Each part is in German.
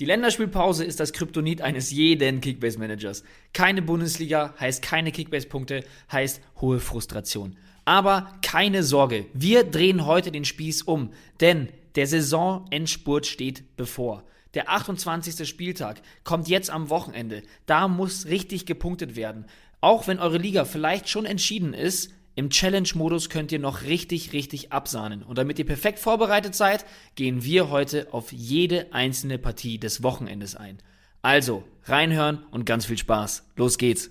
Die Länderspielpause ist das Kryptonit eines jeden Kickbase-Managers. Keine Bundesliga heißt keine Kickbase-Punkte, heißt hohe Frustration. Aber keine Sorge, wir drehen heute den Spieß um, denn der Saisonendspurt steht bevor. Der 28. Spieltag kommt jetzt am Wochenende. Da muss richtig gepunktet werden. Auch wenn eure Liga vielleicht schon entschieden ist, im Challenge-Modus könnt ihr noch richtig, richtig absahnen. Und damit ihr perfekt vorbereitet seid, gehen wir heute auf jede einzelne Partie des Wochenendes ein. Also, reinhören und ganz viel Spaß. Los geht's.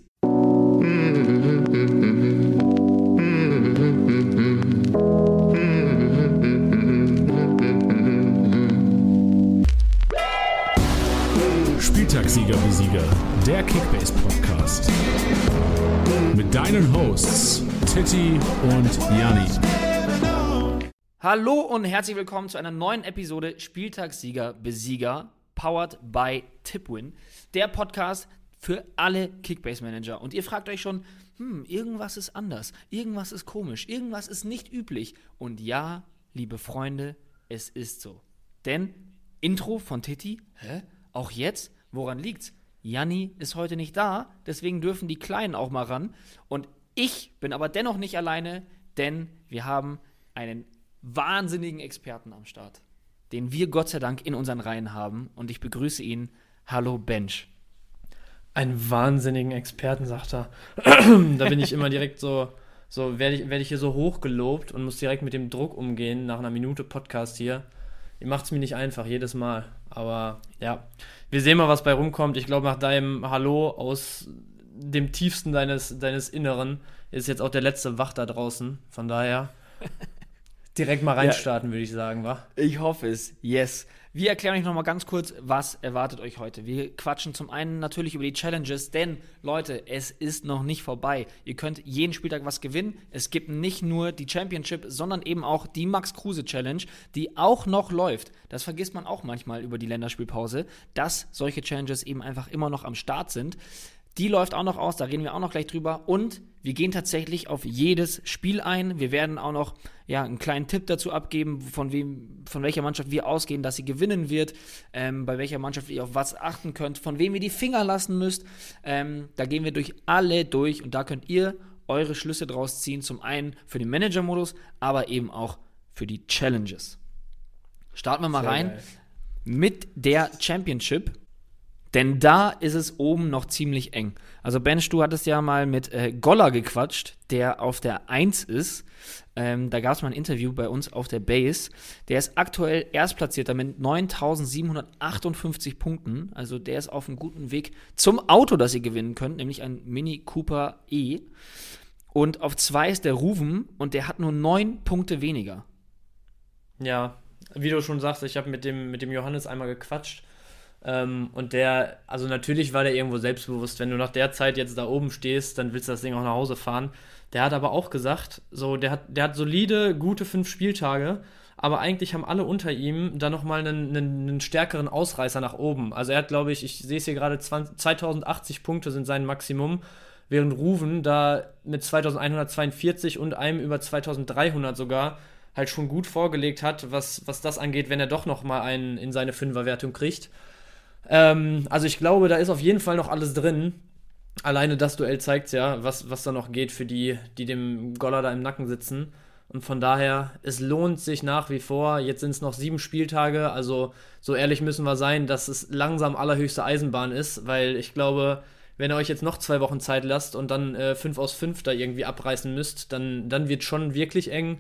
Spieltagssieger Besieger, der Kickbase Podcast. Mit deinen Hosts Titti und Janni. Hallo und herzlich willkommen zu einer neuen Episode Spieltagssieger Besieger, powered by Tipwin, der Podcast für alle Kickbase Manager. Und ihr fragt euch schon, hm, irgendwas ist anders, irgendwas ist komisch, irgendwas ist nicht üblich. Und ja, liebe Freunde, es ist so. Denn Intro von Titti, hä? Auch jetzt? Woran liegt's? Janni ist heute nicht da, deswegen dürfen die Kleinen auch mal ran. Und ich bin aber dennoch nicht alleine, denn wir haben einen wahnsinnigen Experten am Start, den wir Gott sei Dank in unseren Reihen haben. Und ich begrüße ihn. Hallo Bench. Einen wahnsinnigen Experten, sagt er. da bin ich immer direkt so, so werde ich, werd ich hier so hochgelobt und muss direkt mit dem Druck umgehen nach einer Minute Podcast hier. Ihr macht es mir nicht einfach, jedes Mal. Aber ja, wir sehen mal, was bei rumkommt. Ich glaube, nach deinem Hallo aus dem tiefsten deines, deines Inneren ist jetzt auch der letzte Wach da draußen. Von daher direkt mal reinstarten, ja, würde ich sagen, wa? Ich hoffe es, yes. Wir erklären euch nochmal ganz kurz, was erwartet euch heute. Wir quatschen zum einen natürlich über die Challenges, denn Leute, es ist noch nicht vorbei. Ihr könnt jeden Spieltag was gewinnen. Es gibt nicht nur die Championship, sondern eben auch die Max Kruse Challenge, die auch noch läuft. Das vergisst man auch manchmal über die Länderspielpause, dass solche Challenges eben einfach immer noch am Start sind. Die läuft auch noch aus, da reden wir auch noch gleich drüber. Und wir gehen tatsächlich auf jedes Spiel ein. Wir werden auch noch ja, einen kleinen Tipp dazu abgeben, von, wem, von welcher Mannschaft wir ausgehen, dass sie gewinnen wird, ähm, bei welcher Mannschaft ihr auf was achten könnt, von wem ihr die Finger lassen müsst. Ähm, da gehen wir durch alle durch und da könnt ihr eure Schlüsse draus ziehen. Zum einen für den Manager-Modus, aber eben auch für die Challenges. Starten wir mal Sehr rein geil. mit der Championship. Denn da ist es oben noch ziemlich eng. Also Bench, du hattest ja mal mit äh, Goller gequatscht, der auf der 1 ist. Ähm, da gab es mal ein Interview bei uns auf der Base. Der ist aktuell Erstplatzierter mit 9758 Punkten. Also der ist auf einem guten Weg zum Auto, das ihr gewinnen könnt, nämlich ein Mini Cooper E. Und auf 2 ist der Ruven und der hat nur 9 Punkte weniger. Ja, wie du schon sagst, ich habe mit dem, mit dem Johannes einmal gequatscht ähm, und der, also natürlich war der irgendwo selbstbewusst, wenn du nach der Zeit jetzt da oben stehst, dann willst du das Ding auch nach Hause fahren. Der hat aber auch gesagt, so, der hat, der hat solide, gute fünf Spieltage, aber eigentlich haben alle unter ihm da nochmal einen, einen, einen stärkeren Ausreißer nach oben. Also er hat, glaube ich, ich sehe es hier gerade, 2080 Punkte sind sein Maximum, während Ruven da mit 2142 und einem über 2300 sogar halt schon gut vorgelegt hat, was, was das angeht, wenn er doch nochmal einen in seine Fünferwertung kriegt. Ähm, also ich glaube, da ist auf jeden Fall noch alles drin. Alleine das Duell zeigt ja, was, was da noch geht für die, die dem Goller da im Nacken sitzen. Und von daher, es lohnt sich nach wie vor. Jetzt sind es noch sieben Spieltage. Also so ehrlich müssen wir sein, dass es langsam allerhöchste Eisenbahn ist, weil ich glaube, wenn ihr euch jetzt noch zwei Wochen Zeit lasst und dann äh, fünf aus fünf da irgendwie abreißen müsst, dann, dann wird schon wirklich eng.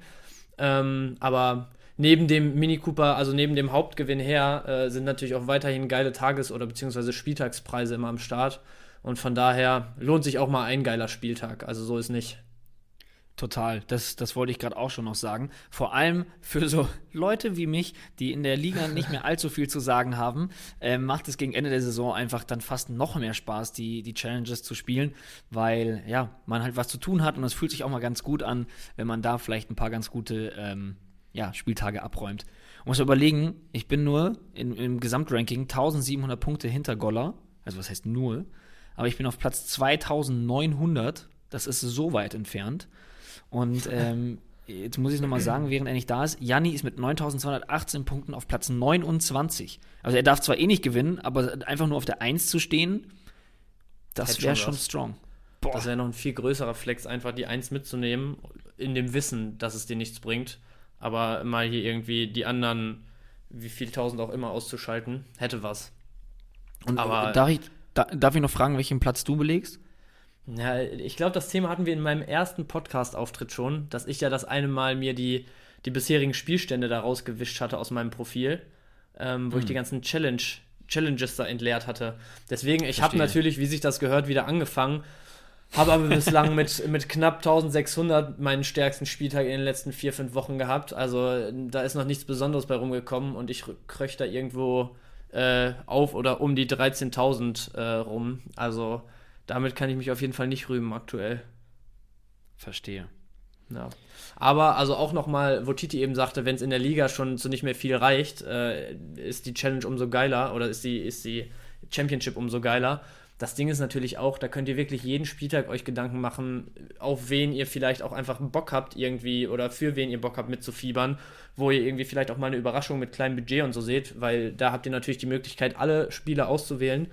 Ähm, aber neben dem Mini Cooper, also neben dem Hauptgewinn her, äh, sind natürlich auch weiterhin geile Tages- oder beziehungsweise Spieltagspreise immer am Start. Und von daher lohnt sich auch mal ein geiler Spieltag. Also so ist nicht. Total, das, das wollte ich gerade auch schon noch sagen. Vor allem für so Leute wie mich, die in der Liga nicht mehr allzu viel zu sagen haben, äh, macht es gegen Ende der Saison einfach dann fast noch mehr Spaß, die, die Challenges zu spielen, weil ja, man halt was zu tun hat und es fühlt sich auch mal ganz gut an, wenn man da vielleicht ein paar ganz gute ähm, ja, Spieltage abräumt. Und muss überlegen, ich bin nur in, im Gesamtranking 1700 Punkte hinter Goller. Also was heißt nur? Aber ich bin auf Platz 2900. Das ist so weit entfernt. Und ähm, jetzt muss ich nochmal sagen, während er nicht da ist, Janni ist mit 9218 Punkten auf Platz 29. Also er darf zwar eh nicht gewinnen, aber einfach nur auf der 1 zu stehen, das wäre schon, schon strong. Boah. Das wäre noch ein viel größerer Flex, einfach die 1 mitzunehmen, in dem Wissen, dass es dir nichts bringt. Aber mal hier irgendwie die anderen, wie viel tausend auch immer, auszuschalten, hätte was. Und aber darf ich, da, darf ich noch fragen, welchen Platz du belegst? Ja, ich glaube, das Thema hatten wir in meinem ersten Podcast-Auftritt schon, dass ich ja das eine Mal mir die, die bisherigen Spielstände da rausgewischt hatte aus meinem Profil, ähm, wo hm. ich die ganzen Challenge, Challenges da entleert hatte. Deswegen, ich habe natürlich, wie sich das gehört, wieder angefangen, habe aber bislang mit, mit knapp 1600 meinen stärksten Spieltag in den letzten vier, fünf Wochen gehabt. Also da ist noch nichts Besonderes bei rumgekommen und ich kröch da irgendwo äh, auf oder um die 13.000 äh, rum. Also damit kann ich mich auf jeden Fall nicht rühmen aktuell. Verstehe. Ja. Aber also auch nochmal, wo Titi eben sagte, wenn es in der Liga schon zu nicht mehr viel reicht, äh, ist die Challenge umso geiler oder ist die, ist die Championship umso geiler. Das Ding ist natürlich auch, da könnt ihr wirklich jeden Spieltag euch Gedanken machen, auf wen ihr vielleicht auch einfach Bock habt irgendwie oder für wen ihr Bock habt mitzufiebern, wo ihr irgendwie vielleicht auch mal eine Überraschung mit kleinem Budget und so seht, weil da habt ihr natürlich die Möglichkeit, alle Spiele auszuwählen.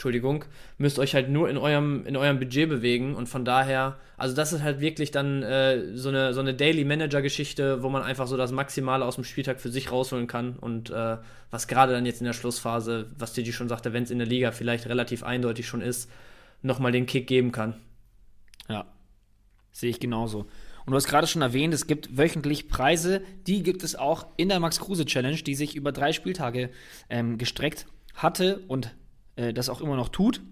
Entschuldigung, müsst euch halt nur in eurem, in eurem Budget bewegen und von daher, also das ist halt wirklich dann äh, so eine, so eine Daily Manager-Geschichte, wo man einfach so das Maximale aus dem Spieltag für sich rausholen kann und äh, was gerade dann jetzt in der Schlussphase, was Digi schon sagte, wenn es in der Liga vielleicht relativ eindeutig schon ist, nochmal den Kick geben kann. Ja, sehe ich genauso. Und du hast gerade schon erwähnt, es gibt wöchentlich Preise, die gibt es auch in der Max Kruse Challenge, die sich über drei Spieltage ähm, gestreckt hatte und äh, das auch immer noch tut.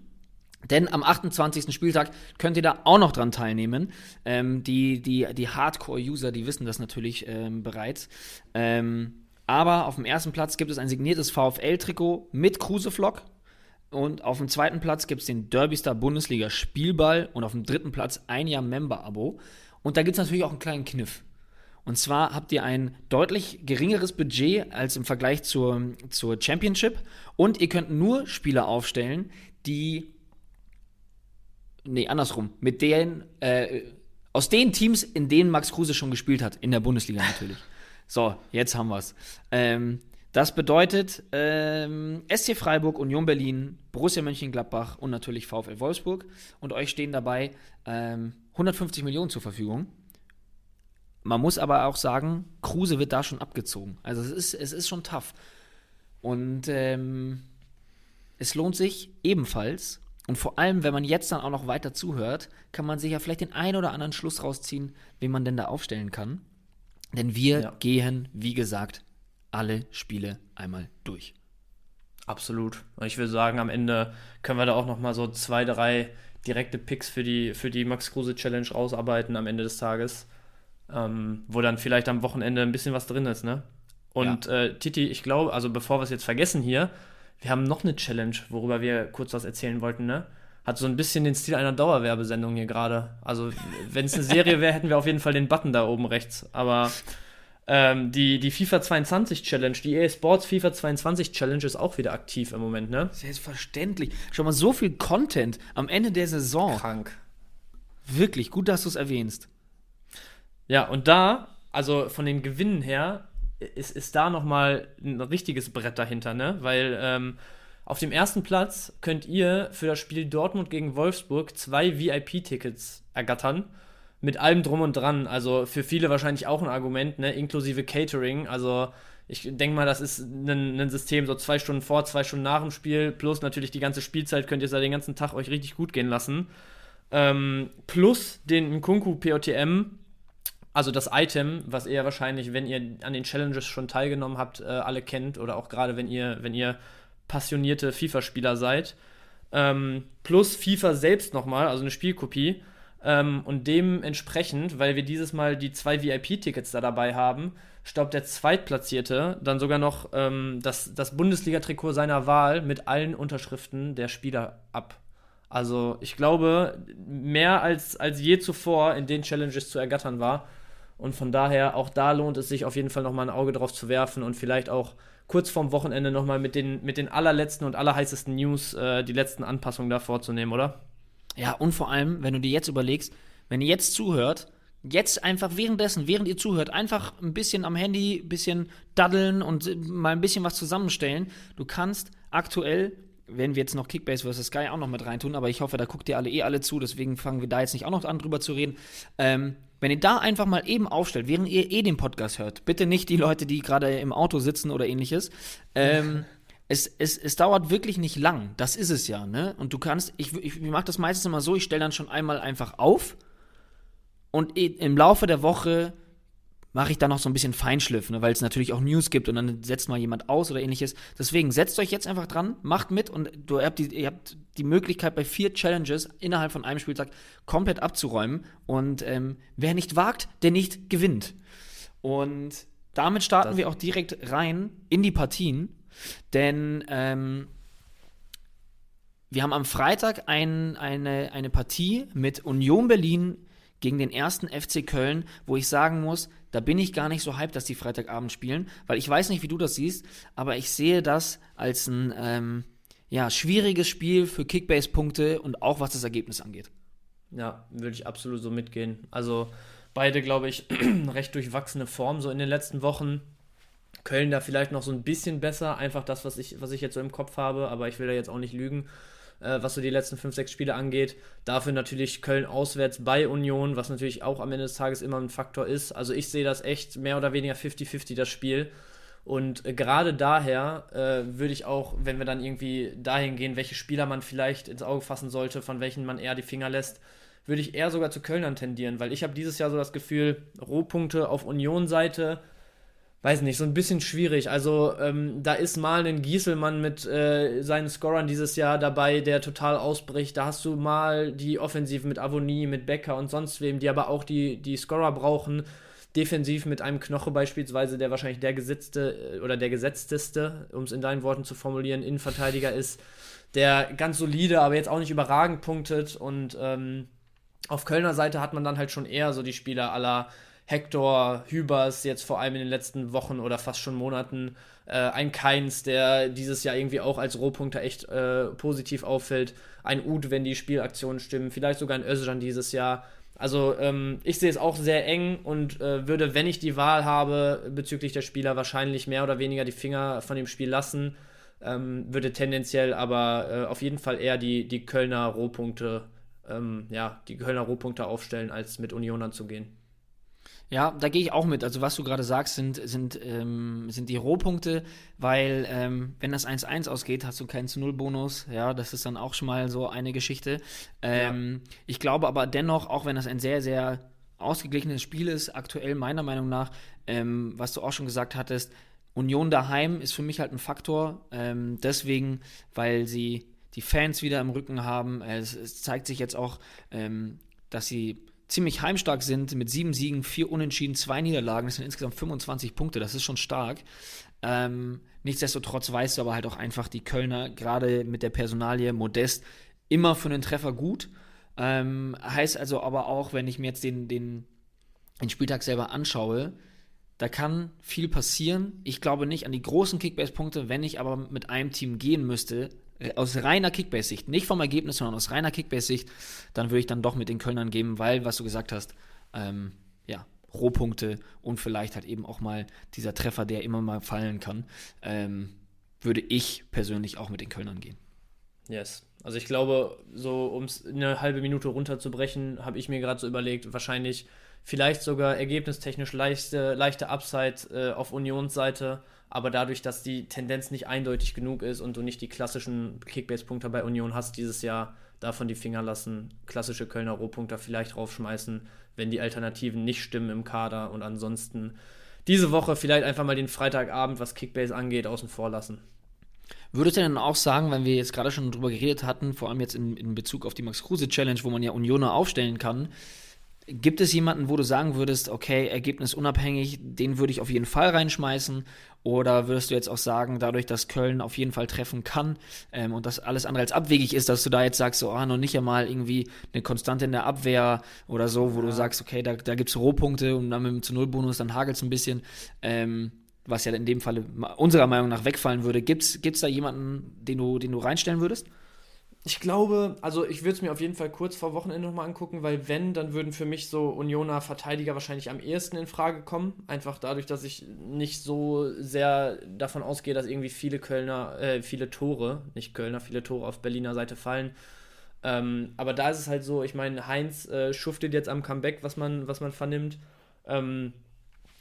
Denn am 28. Spieltag könnt ihr da auch noch dran teilnehmen. Ähm, die die, die Hardcore-User, die wissen das natürlich ähm, bereits. Ähm, aber auf dem ersten Platz gibt es ein signiertes VfL-Trikot mit Kruse-Vlog. Und auf dem zweiten Platz gibt es den Derbystar Bundesliga Spielball. Und auf dem dritten Platz ein Jahr Member-Abo. Und da gibt es natürlich auch einen kleinen Kniff. Und zwar habt ihr ein deutlich geringeres Budget als im Vergleich zur, zur Championship. Und ihr könnt nur Spieler aufstellen, die. Nee, andersrum. Mit denen. Äh, aus den Teams, in denen Max Kruse schon gespielt hat. In der Bundesliga natürlich. So, jetzt haben wir es. Ähm, das bedeutet ähm, SC Freiburg, Union Berlin, Borussia Mönchengladbach und natürlich VfL Wolfsburg. Und euch stehen dabei ähm, 150 Millionen zur Verfügung. Man muss aber auch sagen, Kruse wird da schon abgezogen. Also es ist, es ist schon tough. Und ähm, es lohnt sich ebenfalls. Und vor allem, wenn man jetzt dann auch noch weiter zuhört, kann man sich ja vielleicht den einen oder anderen Schluss rausziehen, wen man denn da aufstellen kann. Denn wir ja. gehen, wie gesagt, alle Spiele einmal durch. Absolut. Und ich würde sagen, am Ende können wir da auch noch mal so zwei, drei direkte Picks für die, für die Max Kruse Challenge rausarbeiten am Ende des Tages ähm, wo dann vielleicht am Wochenende ein bisschen was drin ist, ne? Und ja. äh, Titi, ich glaube, also bevor wir es jetzt vergessen hier, wir haben noch eine Challenge, worüber wir kurz was erzählen wollten, ne? Hat so ein bisschen den Stil einer Dauerwerbesendung hier gerade. Also, wenn es eine Serie wäre, hätten wir auf jeden Fall den Button da oben rechts. Aber ähm, die, die FIFA 22 Challenge, die EA Sports FIFA 22 Challenge ist auch wieder aktiv im Moment, ne? Selbstverständlich. Schon mal so viel Content am Ende der Saison. Krank. Wirklich, gut, dass du es erwähnst. Ja, und da, also von den Gewinnen her, ist, ist da nochmal ein richtiges Brett dahinter, ne? Weil ähm, auf dem ersten Platz könnt ihr für das Spiel Dortmund gegen Wolfsburg zwei VIP-Tickets ergattern. Mit allem drum und dran. Also für viele wahrscheinlich auch ein Argument, ne? Inklusive Catering. Also ich denke mal, das ist ein, ein, System, so zwei Stunden vor, zwei Stunden nach dem Spiel, plus natürlich die ganze Spielzeit könnt ihr ja den ganzen Tag euch richtig gut gehen lassen. Ähm, plus den Nkunku POTM also das Item, was ihr wahrscheinlich, wenn ihr an den Challenges schon teilgenommen habt, äh, alle kennt oder auch gerade wenn ihr, wenn ihr passionierte FIFA-Spieler seid. Ähm, plus FIFA selbst nochmal, also eine Spielkopie. Ähm, und dementsprechend, weil wir dieses Mal die zwei VIP-Tickets da dabei haben, staubt der Zweitplatzierte dann sogar noch ähm, das, das Bundesliga-Trikot seiner Wahl mit allen Unterschriften der Spieler ab. Also ich glaube, mehr als, als je zuvor in den Challenges zu ergattern war. Und von daher, auch da lohnt es sich auf jeden Fall nochmal ein Auge drauf zu werfen und vielleicht auch kurz vorm Wochenende nochmal mit den, mit den allerletzten und allerheißesten News äh, die letzten Anpassungen da vorzunehmen, oder? Ja, und vor allem, wenn du dir jetzt überlegst, wenn ihr jetzt zuhört, jetzt einfach währenddessen, während ihr zuhört, einfach ein bisschen am Handy, ein bisschen daddeln und mal ein bisschen was zusammenstellen. Du kannst aktuell, wenn wir jetzt noch Kickbase vs. Sky auch noch mit reintun, aber ich hoffe, da guckt ihr alle eh alle zu, deswegen fangen wir da jetzt nicht auch noch an drüber zu reden. Ähm, wenn ihr da einfach mal eben aufstellt, während ihr eh den Podcast hört, bitte nicht die Leute, die gerade im Auto sitzen oder ähnliches, ähm, es, es, es dauert wirklich nicht lang. Das ist es ja, ne? Und du kannst, ich, ich, ich mache das meistens immer so, ich stelle dann schon einmal einfach auf und im Laufe der Woche mache ich dann noch so ein bisschen Feinschliff, ne, weil es natürlich auch News gibt und dann setzt mal jemand aus oder ähnliches. Deswegen setzt euch jetzt einfach dran, macht mit und du habt die, ihr habt die Möglichkeit bei vier Challenges innerhalb von einem Spieltag komplett abzuräumen und ähm, wer nicht wagt, der nicht gewinnt. Und damit starten das wir auch direkt rein in die Partien denn ähm, wir haben am Freitag ein, eine, eine Partie mit Union Berlin gegen den ersten FC Köln, wo ich sagen muss, da bin ich gar nicht so hyped, dass die Freitagabend spielen, weil ich weiß nicht, wie du das siehst, aber ich sehe das als ein ähm, ja, schwieriges Spiel für Kickbase-Punkte und auch was das Ergebnis angeht. Ja, würde ich absolut so mitgehen. Also beide, glaube ich, recht durchwachsene Form so in den letzten Wochen. Köln da vielleicht noch so ein bisschen besser, einfach das, was ich, was ich jetzt so im Kopf habe, aber ich will da jetzt auch nicht lügen, äh, was so die letzten 5, 6 Spiele angeht. Dafür natürlich Köln auswärts bei Union, was natürlich auch am Ende des Tages immer ein Faktor ist. Also ich sehe das echt mehr oder weniger 50-50 das Spiel. Und äh, gerade daher äh, würde ich auch, wenn wir dann irgendwie dahin gehen, welche Spieler man vielleicht ins Auge fassen sollte, von welchen man eher die Finger lässt, würde ich eher sogar zu Kölnern tendieren, weil ich habe dieses Jahr so das Gefühl, Rohpunkte auf Union-Seite weiß nicht, so ein bisschen schwierig. Also ähm, da ist mal ein Gieselmann mit äh, seinen Scorern dieses Jahr dabei, der total ausbricht. Da hast du mal die Offensive mit Avonie, mit Becker und sonst wem, die aber auch die, die Scorer brauchen. Defensiv mit einem Knoche beispielsweise, der wahrscheinlich der gesetzte äh, oder der gesetzteste, um es in deinen Worten zu formulieren, Innenverteidiger ist, der ganz solide, aber jetzt auch nicht überragend punktet. Und ähm, auf Kölner Seite hat man dann halt schon eher so die Spieler aller Hector, Hübers jetzt vor allem in den letzten Wochen oder fast schon Monaten, äh, ein Keins, der dieses Jahr irgendwie auch als Rohpunkter echt äh, positiv auffällt, ein Ud, wenn die Spielaktionen stimmen, vielleicht sogar ein Özcan dieses Jahr. Also ähm, ich sehe es auch sehr eng und äh, würde, wenn ich die Wahl habe bezüglich der Spieler, wahrscheinlich mehr oder weniger die Finger von dem Spiel lassen. Ähm, würde tendenziell aber äh, auf jeden Fall eher die, die Kölner Rohpunkte, ähm, ja, die Kölner Rohpunkte aufstellen, als mit Union anzugehen. Ja, da gehe ich auch mit. Also was du gerade sagst, sind, sind, ähm, sind die Rohpunkte, weil ähm, wenn das 1-1 ausgeht, hast du keinen zu Null Bonus. Ja, das ist dann auch schon mal so eine Geschichte. Ähm, ja. Ich glaube aber dennoch, auch wenn das ein sehr, sehr ausgeglichenes Spiel ist, aktuell meiner Meinung nach, ähm, was du auch schon gesagt hattest, Union daheim ist für mich halt ein Faktor. Ähm, deswegen, weil sie die Fans wieder im Rücken haben. Es, es zeigt sich jetzt auch, ähm, dass sie ziemlich heimstark sind mit sieben Siegen, vier Unentschieden, zwei Niederlagen. Das sind insgesamt 25 Punkte. Das ist schon stark. Ähm, nichtsdestotrotz weißt du aber halt auch einfach, die Kölner, gerade mit der Personalie Modest, immer für einen Treffer gut. Ähm, heißt also aber auch, wenn ich mir jetzt den, den, den Spieltag selber anschaue, da kann viel passieren. Ich glaube nicht an die großen Kickbase-Punkte. Wenn ich aber mit einem Team gehen müsste, aus reiner Kickbase-Sicht, nicht vom Ergebnis, sondern aus reiner Kickbase-Sicht, dann würde ich dann doch mit den Kölnern geben, weil, was du gesagt hast, ähm, ja, Rohpunkte und vielleicht halt eben auch mal dieser Treffer, der immer mal fallen kann, ähm, würde ich persönlich auch mit den Kölnern gehen. Yes. Also ich glaube, so um es eine halbe Minute runterzubrechen, habe ich mir gerade so überlegt, wahrscheinlich vielleicht sogar ergebnistechnisch leichte, leichte Upside äh, auf Unionsseite aber dadurch, dass die Tendenz nicht eindeutig genug ist und du nicht die klassischen Kickbase-Punkte bei Union hast dieses Jahr, davon die Finger lassen, klassische Kölner Rohpunkte vielleicht raufschmeißen, wenn die Alternativen nicht stimmen im Kader und ansonsten diese Woche vielleicht einfach mal den Freitagabend, was Kickbase angeht, außen vor lassen. Würdest du denn auch sagen, wenn wir jetzt gerade schon drüber geredet hatten, vor allem jetzt in, in Bezug auf die Max Kruse Challenge, wo man ja Unioner aufstellen kann, Gibt es jemanden, wo du sagen würdest, okay, Ergebnis unabhängig, den würde ich auf jeden Fall reinschmeißen? Oder würdest du jetzt auch sagen, dadurch, dass Köln auf jeden Fall treffen kann ähm, und das alles andere als abwegig ist, dass du da jetzt sagst, so, ah, noch nicht einmal irgendwie eine Konstante in der Abwehr oder so, wo ja. du sagst, okay, da, da gibt es Rohpunkte und dann mit dem zu Null Bonus, dann hagelt es ein bisschen. Ähm, was ja in dem Fall unserer Meinung nach wegfallen würde. Gibt es da jemanden, den du, den du reinstellen würdest? Ich glaube, also ich würde es mir auf jeden Fall kurz vor Wochenende nochmal angucken, weil wenn, dann würden für mich so Unioner Verteidiger wahrscheinlich am ehesten in Frage kommen. Einfach dadurch, dass ich nicht so sehr davon ausgehe, dass irgendwie viele Kölner, äh, viele Tore, nicht Kölner, viele Tore auf Berliner Seite fallen. Ähm, aber da ist es halt so, ich meine, Heinz äh, schuftet jetzt am Comeback, was man, was man vernimmt. Ähm,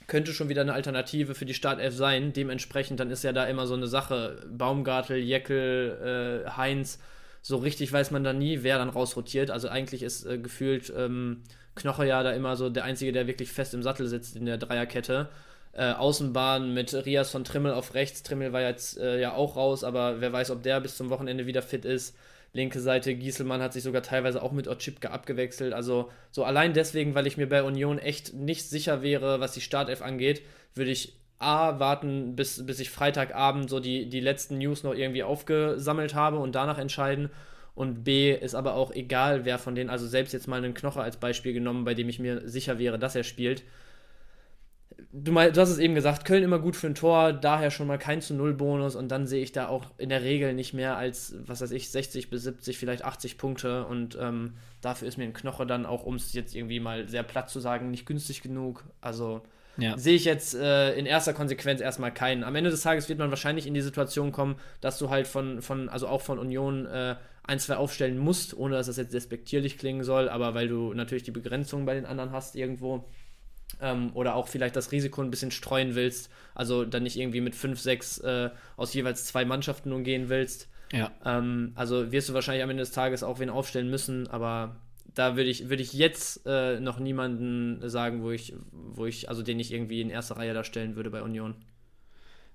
könnte schon wieder eine Alternative für die Startelf sein. Dementsprechend, dann ist ja da immer so eine Sache. Baumgartel, Jeckel, äh, Heinz so richtig weiß man da nie, wer dann rausrotiert. Also eigentlich ist äh, gefühlt ähm, Knoche ja da immer so der Einzige, der wirklich fest im Sattel sitzt in der Dreierkette. Äh, Außenbahn mit Rias von Trimmel auf rechts. Trimmel war jetzt äh, ja auch raus, aber wer weiß, ob der bis zum Wochenende wieder fit ist. Linke Seite, Gieselmann hat sich sogar teilweise auch mit Otschipka abgewechselt. Also so allein deswegen, weil ich mir bei Union echt nicht sicher wäre, was die Startelf angeht, würde ich A, warten, bis, bis ich Freitagabend so die, die letzten News noch irgendwie aufgesammelt habe und danach entscheiden. Und B, ist aber auch egal, wer von denen, also selbst jetzt mal einen Knocher als Beispiel genommen, bei dem ich mir sicher wäre, dass er spielt. Du, mein, du hast es eben gesagt, Köln immer gut für ein Tor, daher schon mal kein zu Null Bonus und dann sehe ich da auch in der Regel nicht mehr als, was weiß ich, 60 bis 70, vielleicht 80 Punkte und ähm, dafür ist mir ein Knocher dann auch, um es jetzt irgendwie mal sehr platt zu sagen, nicht günstig genug. Also ja. sehe ich jetzt äh, in erster Konsequenz erstmal keinen. Am Ende des Tages wird man wahrscheinlich in die Situation kommen, dass du halt von, von also auch von Union äh, ein, zwei aufstellen musst, ohne dass das jetzt despektierlich klingen soll, aber weil du natürlich die Begrenzung bei den anderen hast irgendwo. Ähm, oder auch vielleicht das Risiko ein bisschen streuen willst, also dann nicht irgendwie mit fünf, sechs äh, aus jeweils zwei Mannschaften umgehen willst. Ja. Ähm, also wirst du wahrscheinlich am Ende des Tages auch wen aufstellen müssen, aber da würde ich, würd ich jetzt äh, noch niemanden sagen, wo ich, wo ich, also den ich irgendwie in erster Reihe darstellen würde bei Union.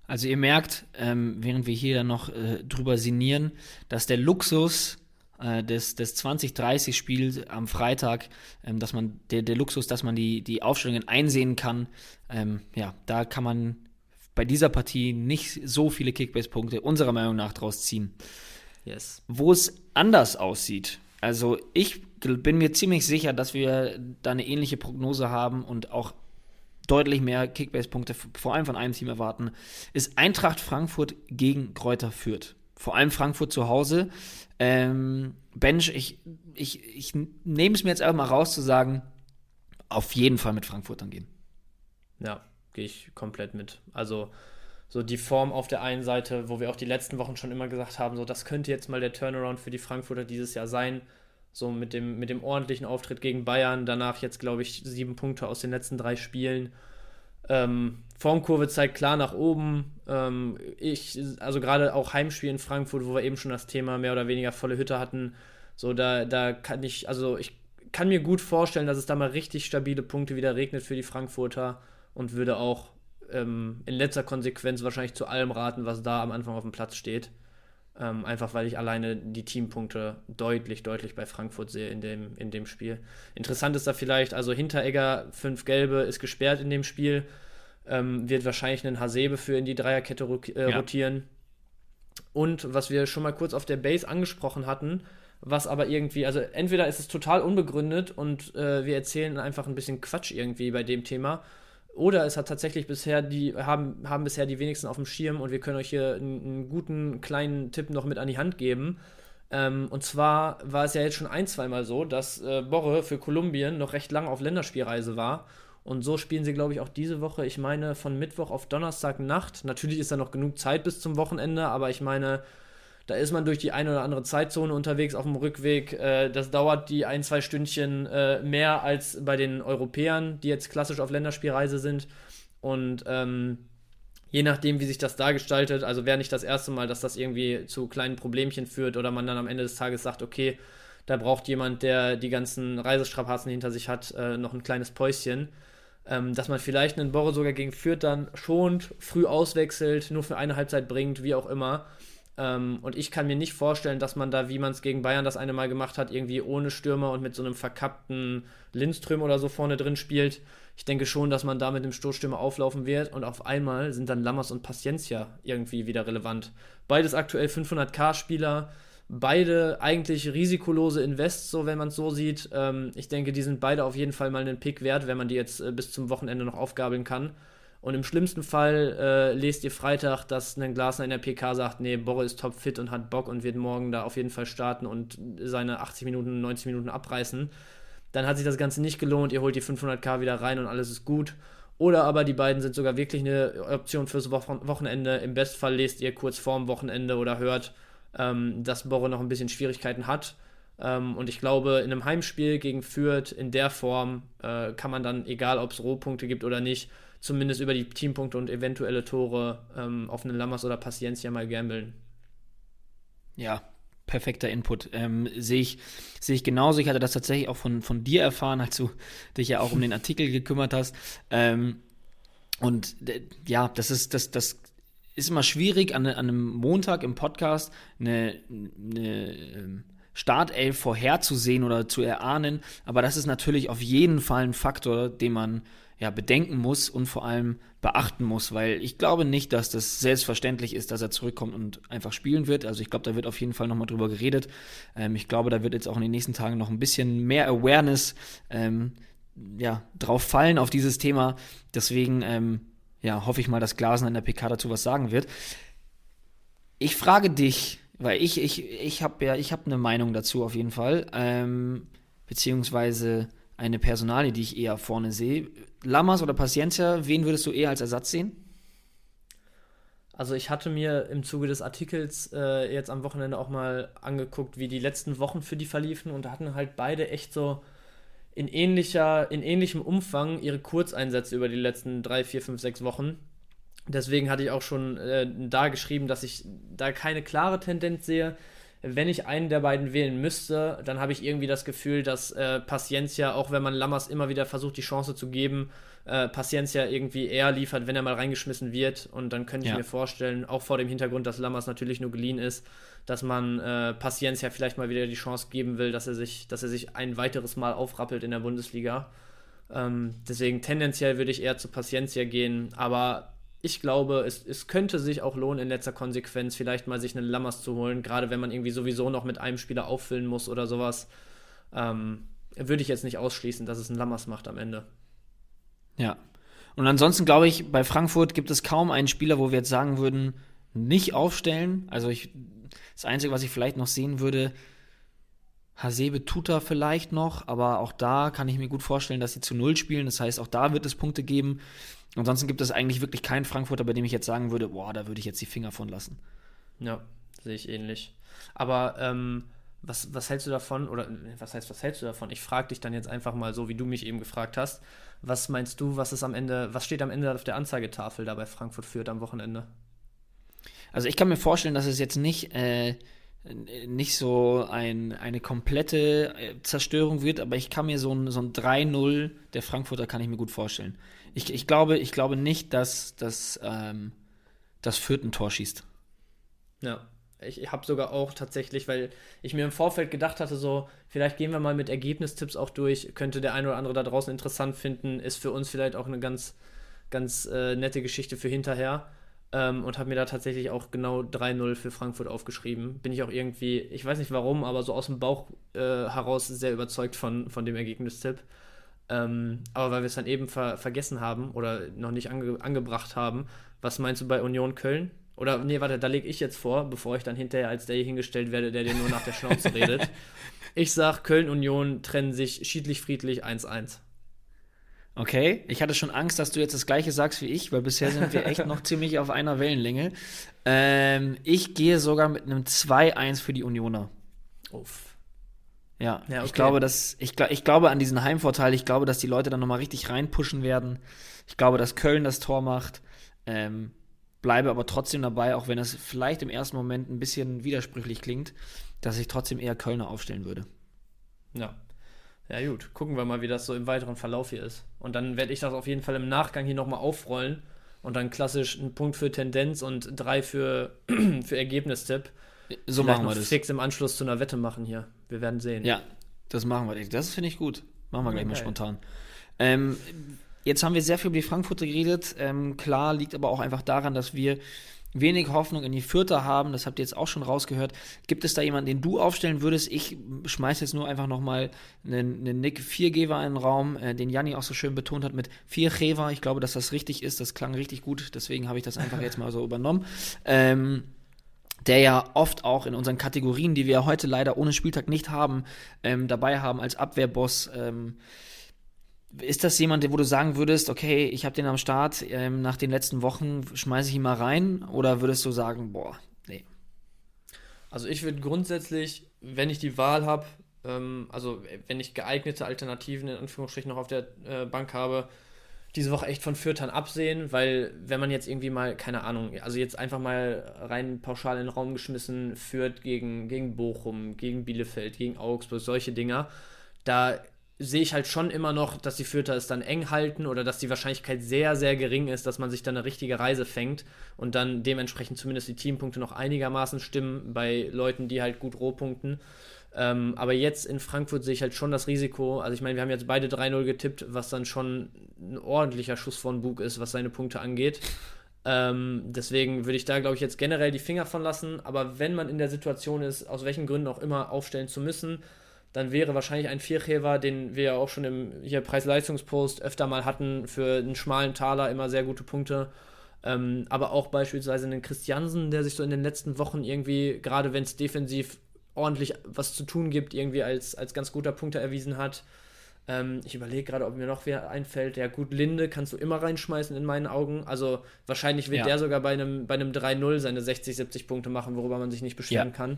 Also ihr merkt, ähm, während wir hier noch äh, drüber sinnieren, dass der Luxus äh, des, des 2030-Spiels am Freitag, ähm, dass man, der, der Luxus, dass man die, die Aufstellungen einsehen kann, ähm, ja, da kann man bei dieser Partie nicht so viele Kickbase-Punkte unserer Meinung nach draus ziehen. Yes. Wo es anders aussieht, also ich bin mir ziemlich sicher, dass wir da eine ähnliche Prognose haben und auch deutlich mehr Kickbase-Punkte vor allem von einem Team erwarten, ist Eintracht Frankfurt gegen Kräuter Fürth. Vor allem Frankfurt zu Hause. Ähm, Bench, ich, ich, ich nehme es mir jetzt einfach mal raus zu sagen, auf jeden Fall mit Frankfurt dann gehen. Ja, gehe ich komplett mit. Also so die Form auf der einen Seite, wo wir auch die letzten Wochen schon immer gesagt haben, so das könnte jetzt mal der Turnaround für die Frankfurter dieses Jahr sein. So mit dem, mit dem ordentlichen Auftritt gegen Bayern, danach jetzt, glaube ich, sieben Punkte aus den letzten drei Spielen. Ähm, Formkurve zeigt klar nach oben. Ähm, ich, also gerade auch Heimspiel in Frankfurt, wo wir eben schon das Thema mehr oder weniger volle Hütte hatten, so da, da kann ich, also ich kann mir gut vorstellen, dass es da mal richtig stabile Punkte wieder regnet für die Frankfurter und würde auch ähm, in letzter Konsequenz wahrscheinlich zu allem raten, was da am Anfang auf dem Platz steht. Ähm, einfach weil ich alleine die Teampunkte deutlich, deutlich bei Frankfurt sehe in dem, in dem Spiel. Interessant ist da vielleicht, also Hinteregger, fünf Gelbe, ist gesperrt in dem Spiel. Ähm, wird wahrscheinlich einen Hasebe für in die Dreierkette äh, ja. rotieren. Und was wir schon mal kurz auf der Base angesprochen hatten, was aber irgendwie, also entweder ist es total unbegründet und äh, wir erzählen einfach ein bisschen Quatsch irgendwie bei dem Thema, oder es hat tatsächlich bisher die, haben, haben bisher die wenigsten auf dem Schirm und wir können euch hier einen, einen guten kleinen Tipp noch mit an die Hand geben. Ähm, und zwar war es ja jetzt schon ein, zweimal so, dass äh, Borre für Kolumbien noch recht lang auf Länderspielreise war. Und so spielen sie, glaube ich, auch diese Woche, ich meine, von Mittwoch auf Donnerstag Nacht. Natürlich ist da noch genug Zeit bis zum Wochenende, aber ich meine, da ist man durch die eine oder andere Zeitzone unterwegs auf dem Rückweg. Äh, das dauert die ein, zwei Stündchen äh, mehr als bei den Europäern, die jetzt klassisch auf Länderspielreise sind. Und ähm, je nachdem, wie sich das dargestaltet, also wäre nicht das erste Mal, dass das irgendwie zu kleinen Problemchen führt oder man dann am Ende des Tages sagt, okay, da braucht jemand, der die ganzen Reisestrapazen hinter sich hat, äh, noch ein kleines Päuschen. Ähm, dass man vielleicht einen Borre sogar gegen Fürth dann schont, früh auswechselt, nur für eine Halbzeit bringt, wie auch immer. Ähm, und ich kann mir nicht vorstellen, dass man da, wie man es gegen Bayern das eine Mal gemacht hat, irgendwie ohne Stürmer und mit so einem verkappten Lindström oder so vorne drin spielt. Ich denke schon, dass man da mit dem Stoßstürmer auflaufen wird und auf einmal sind dann Lammers und Paciencia irgendwie wieder relevant. Beides aktuell 500k-Spieler, beide eigentlich risikolose Invests, so wenn man es so sieht. Ähm, ich denke, die sind beide auf jeden Fall mal einen Pick wert, wenn man die jetzt äh, bis zum Wochenende noch aufgabeln kann. Und im schlimmsten Fall äh, lest ihr Freitag, dass ein Glasner in der PK sagt, nee, Borre ist topfit und hat Bock und wird morgen da auf jeden Fall starten und seine 80 Minuten, 90 Minuten abreißen. Dann hat sich das Ganze nicht gelohnt, ihr holt die 500k wieder rein und alles ist gut. Oder aber die beiden sind sogar wirklich eine Option fürs Wochenende. Im Bestfall lest ihr kurz vorm Wochenende oder hört, ähm, dass Borre noch ein bisschen Schwierigkeiten hat. Ähm, und ich glaube, in einem Heimspiel gegen Fürth in der Form äh, kann man dann, egal ob es Rohpunkte gibt oder nicht, zumindest über die Teampunkte und eventuelle Tore ähm, auf einen Lammers oder Paciencia mal gambeln. Ja, perfekter Input. Ähm, Sehe ich, seh ich genauso. Ich hatte das tatsächlich auch von, von dir erfahren, als du dich ja auch um den Artikel gekümmert hast. Ähm, und äh, ja, das ist, das, das ist immer schwierig, an, an einem Montag im Podcast eine, eine ähm, Startelf vorherzusehen oder zu erahnen. Aber das ist natürlich auf jeden Fall ein Faktor, den man ja, bedenken muss und vor allem beachten muss, weil ich glaube nicht, dass das selbstverständlich ist, dass er zurückkommt und einfach spielen wird. Also ich glaube, da wird auf jeden Fall nochmal drüber geredet. Ähm, ich glaube, da wird jetzt auch in den nächsten Tagen noch ein bisschen mehr Awareness ähm, ja, drauf fallen auf dieses Thema. Deswegen ähm, ja, hoffe ich mal, dass Glasen in der PK dazu was sagen wird. Ich frage dich, weil ich, ich, ich habe ja, ich habe eine Meinung dazu auf jeden Fall, ähm, beziehungsweise eine Personalie, die ich eher vorne sehe. Lamas oder Paciencia, wen würdest du eher als Ersatz sehen? Also ich hatte mir im Zuge des Artikels äh, jetzt am Wochenende auch mal angeguckt, wie die letzten Wochen für die verliefen und da hatten halt beide echt so in ähnlicher, in ähnlichem Umfang ihre Kurzeinsätze über die letzten drei, vier, fünf, sechs Wochen. Deswegen hatte ich auch schon äh, da geschrieben, dass ich da keine klare Tendenz sehe wenn ich einen der beiden wählen müsste, dann habe ich irgendwie das Gefühl, dass äh, Paciencia, auch wenn man Lammers immer wieder versucht, die Chance zu geben, äh, Paciencia irgendwie eher liefert, wenn er mal reingeschmissen wird. Und dann könnte ich ja. mir vorstellen, auch vor dem Hintergrund, dass Lammers natürlich nur geliehen ist, dass man äh, Paciencia vielleicht mal wieder die Chance geben will, dass er sich, dass er sich ein weiteres Mal aufrappelt in der Bundesliga. Ähm, deswegen tendenziell würde ich eher zu Paciencia gehen, aber ich glaube, es, es könnte sich auch lohnen, in letzter Konsequenz vielleicht mal sich einen Lammers zu holen, gerade wenn man irgendwie sowieso noch mit einem Spieler auffüllen muss oder sowas. Ähm, würde ich jetzt nicht ausschließen, dass es einen Lammers macht am Ende. Ja. Und ansonsten glaube ich, bei Frankfurt gibt es kaum einen Spieler, wo wir jetzt sagen würden, nicht aufstellen. Also ich, das Einzige, was ich vielleicht noch sehen würde, Hasebe Tuta vielleicht noch, aber auch da kann ich mir gut vorstellen, dass sie zu Null spielen. Das heißt, auch da wird es Punkte geben. Ansonsten gibt es eigentlich wirklich keinen Frankfurter, bei dem ich jetzt sagen würde, boah, da würde ich jetzt die Finger von lassen. Ja, sehe ich ähnlich. Aber ähm, was, was hältst du davon, oder was heißt, was hältst du davon? Ich frage dich dann jetzt einfach mal so, wie du mich eben gefragt hast. Was meinst du, was ist am Ende, was steht am Ende auf der Anzeigetafel da bei Frankfurt führt am Wochenende? Also ich kann mir vorstellen, dass es jetzt nicht, äh, nicht so ein, eine komplette äh, Zerstörung wird, aber ich kann mir so ein, so ein 3-0 der Frankfurter kann ich mir gut vorstellen. Ich, ich, glaube, ich glaube nicht, dass, dass ähm, das Fürth ein Tor schießt. Ja, ich habe sogar auch tatsächlich, weil ich mir im Vorfeld gedacht hatte, so, vielleicht gehen wir mal mit Ergebnistipps auch durch, könnte der ein oder andere da draußen interessant finden, ist für uns vielleicht auch eine ganz, ganz äh, nette Geschichte für hinterher. Ähm, und habe mir da tatsächlich auch genau 3-0 für Frankfurt aufgeschrieben. Bin ich auch irgendwie, ich weiß nicht warum, aber so aus dem Bauch äh, heraus sehr überzeugt von, von dem Ergebnistipp. Ähm, aber weil wir es dann eben ver vergessen haben oder noch nicht ange angebracht haben, was meinst du bei Union Köln? Oder nee, warte, da lege ich jetzt vor, bevor ich dann hinterher als der hier hingestellt werde, der dir nur nach der Schnauze redet. Ich sag, Köln-Union trennen sich schiedlich-friedlich 1-1. Okay, ich hatte schon Angst, dass du jetzt das gleiche sagst wie ich, weil bisher sind wir echt noch ziemlich auf einer Wellenlänge. Ähm, ich gehe sogar mit einem 2-1 für die Unioner. Uff. Ja, ja okay. ich glaube, dass ich, ich glaube an diesen Heimvorteil. Ich glaube, dass die Leute dann nochmal richtig reinpushen werden. Ich glaube, dass Köln das Tor macht. Ähm, bleibe aber trotzdem dabei, auch wenn es vielleicht im ersten Moment ein bisschen widersprüchlich klingt, dass ich trotzdem eher Kölner aufstellen würde. Ja. Ja, gut. Gucken wir mal, wie das so im weiteren Verlauf hier ist. Und dann werde ich das auf jeden Fall im Nachgang hier nochmal aufrollen und dann klassisch einen Punkt für Tendenz und drei für, für Ergebnistipp. So machen wir das. Fix im Anschluss zu einer Wette machen hier. Wir werden sehen. Ja, das machen wir. Das finde ich gut. Machen wir gleich okay. mal spontan. Ähm, jetzt haben wir sehr viel über die Frankfurter geredet. Ähm, klar, liegt aber auch einfach daran, dass wir wenig Hoffnung in die Vierter haben. Das habt ihr jetzt auch schon rausgehört. Gibt es da jemanden, den du aufstellen würdest? Ich schmeiße jetzt nur einfach nochmal einen, einen Nick Viergeber in den Raum, äh, den Janni auch so schön betont hat mit Viergeber. Ich glaube, dass das richtig ist. Das klang richtig gut. Deswegen habe ich das einfach jetzt mal so übernommen. Ähm, der ja oft auch in unseren Kategorien, die wir heute leider ohne Spieltag nicht haben, ähm, dabei haben als Abwehrboss. Ähm, ist das jemand, wo du sagen würdest, okay, ich habe den am Start, ähm, nach den letzten Wochen schmeiße ich ihn mal rein? Oder würdest du sagen, boah, nee? Also ich würde grundsätzlich, wenn ich die Wahl habe, ähm, also wenn ich geeignete Alternativen in Anführungsstrichen noch auf der äh, Bank habe, diese Woche echt von Fürtern absehen, weil wenn man jetzt irgendwie mal, keine Ahnung, also jetzt einfach mal rein pauschal in den Raum geschmissen, Fürth gegen, gegen Bochum, gegen Bielefeld, gegen Augsburg, solche Dinger, da sehe ich halt schon immer noch, dass die Fürther es dann eng halten oder dass die Wahrscheinlichkeit sehr, sehr gering ist, dass man sich dann eine richtige Reise fängt und dann dementsprechend zumindest die Teampunkte noch einigermaßen stimmen bei Leuten, die halt gut rohpunkten. Ähm, aber jetzt in Frankfurt sehe ich halt schon das Risiko. Also ich meine, wir haben jetzt beide 3-0 getippt, was dann schon ein ordentlicher Schuss von Bug ist, was seine Punkte angeht. Ähm, deswegen würde ich da, glaube ich, jetzt generell die Finger von lassen. Aber wenn man in der Situation ist, aus welchen Gründen auch immer aufstellen zu müssen, dann wäre wahrscheinlich ein Vierchever, den wir ja auch schon im hier Preis-Leistungspost öfter mal hatten, für einen schmalen Taler immer sehr gute Punkte. Ähm, aber auch beispielsweise einen Christiansen, der sich so in den letzten Wochen irgendwie, gerade wenn es defensiv ordentlich was zu tun gibt, irgendwie als, als ganz guter Punkte erwiesen hat. Ähm, ich überlege gerade, ob mir noch wer einfällt. Ja, gut, Linde kannst du immer reinschmeißen in meinen Augen. Also wahrscheinlich wird ja. der sogar bei einem, bei einem 3-0 seine 60, 70 Punkte machen, worüber man sich nicht beschweren ja. kann.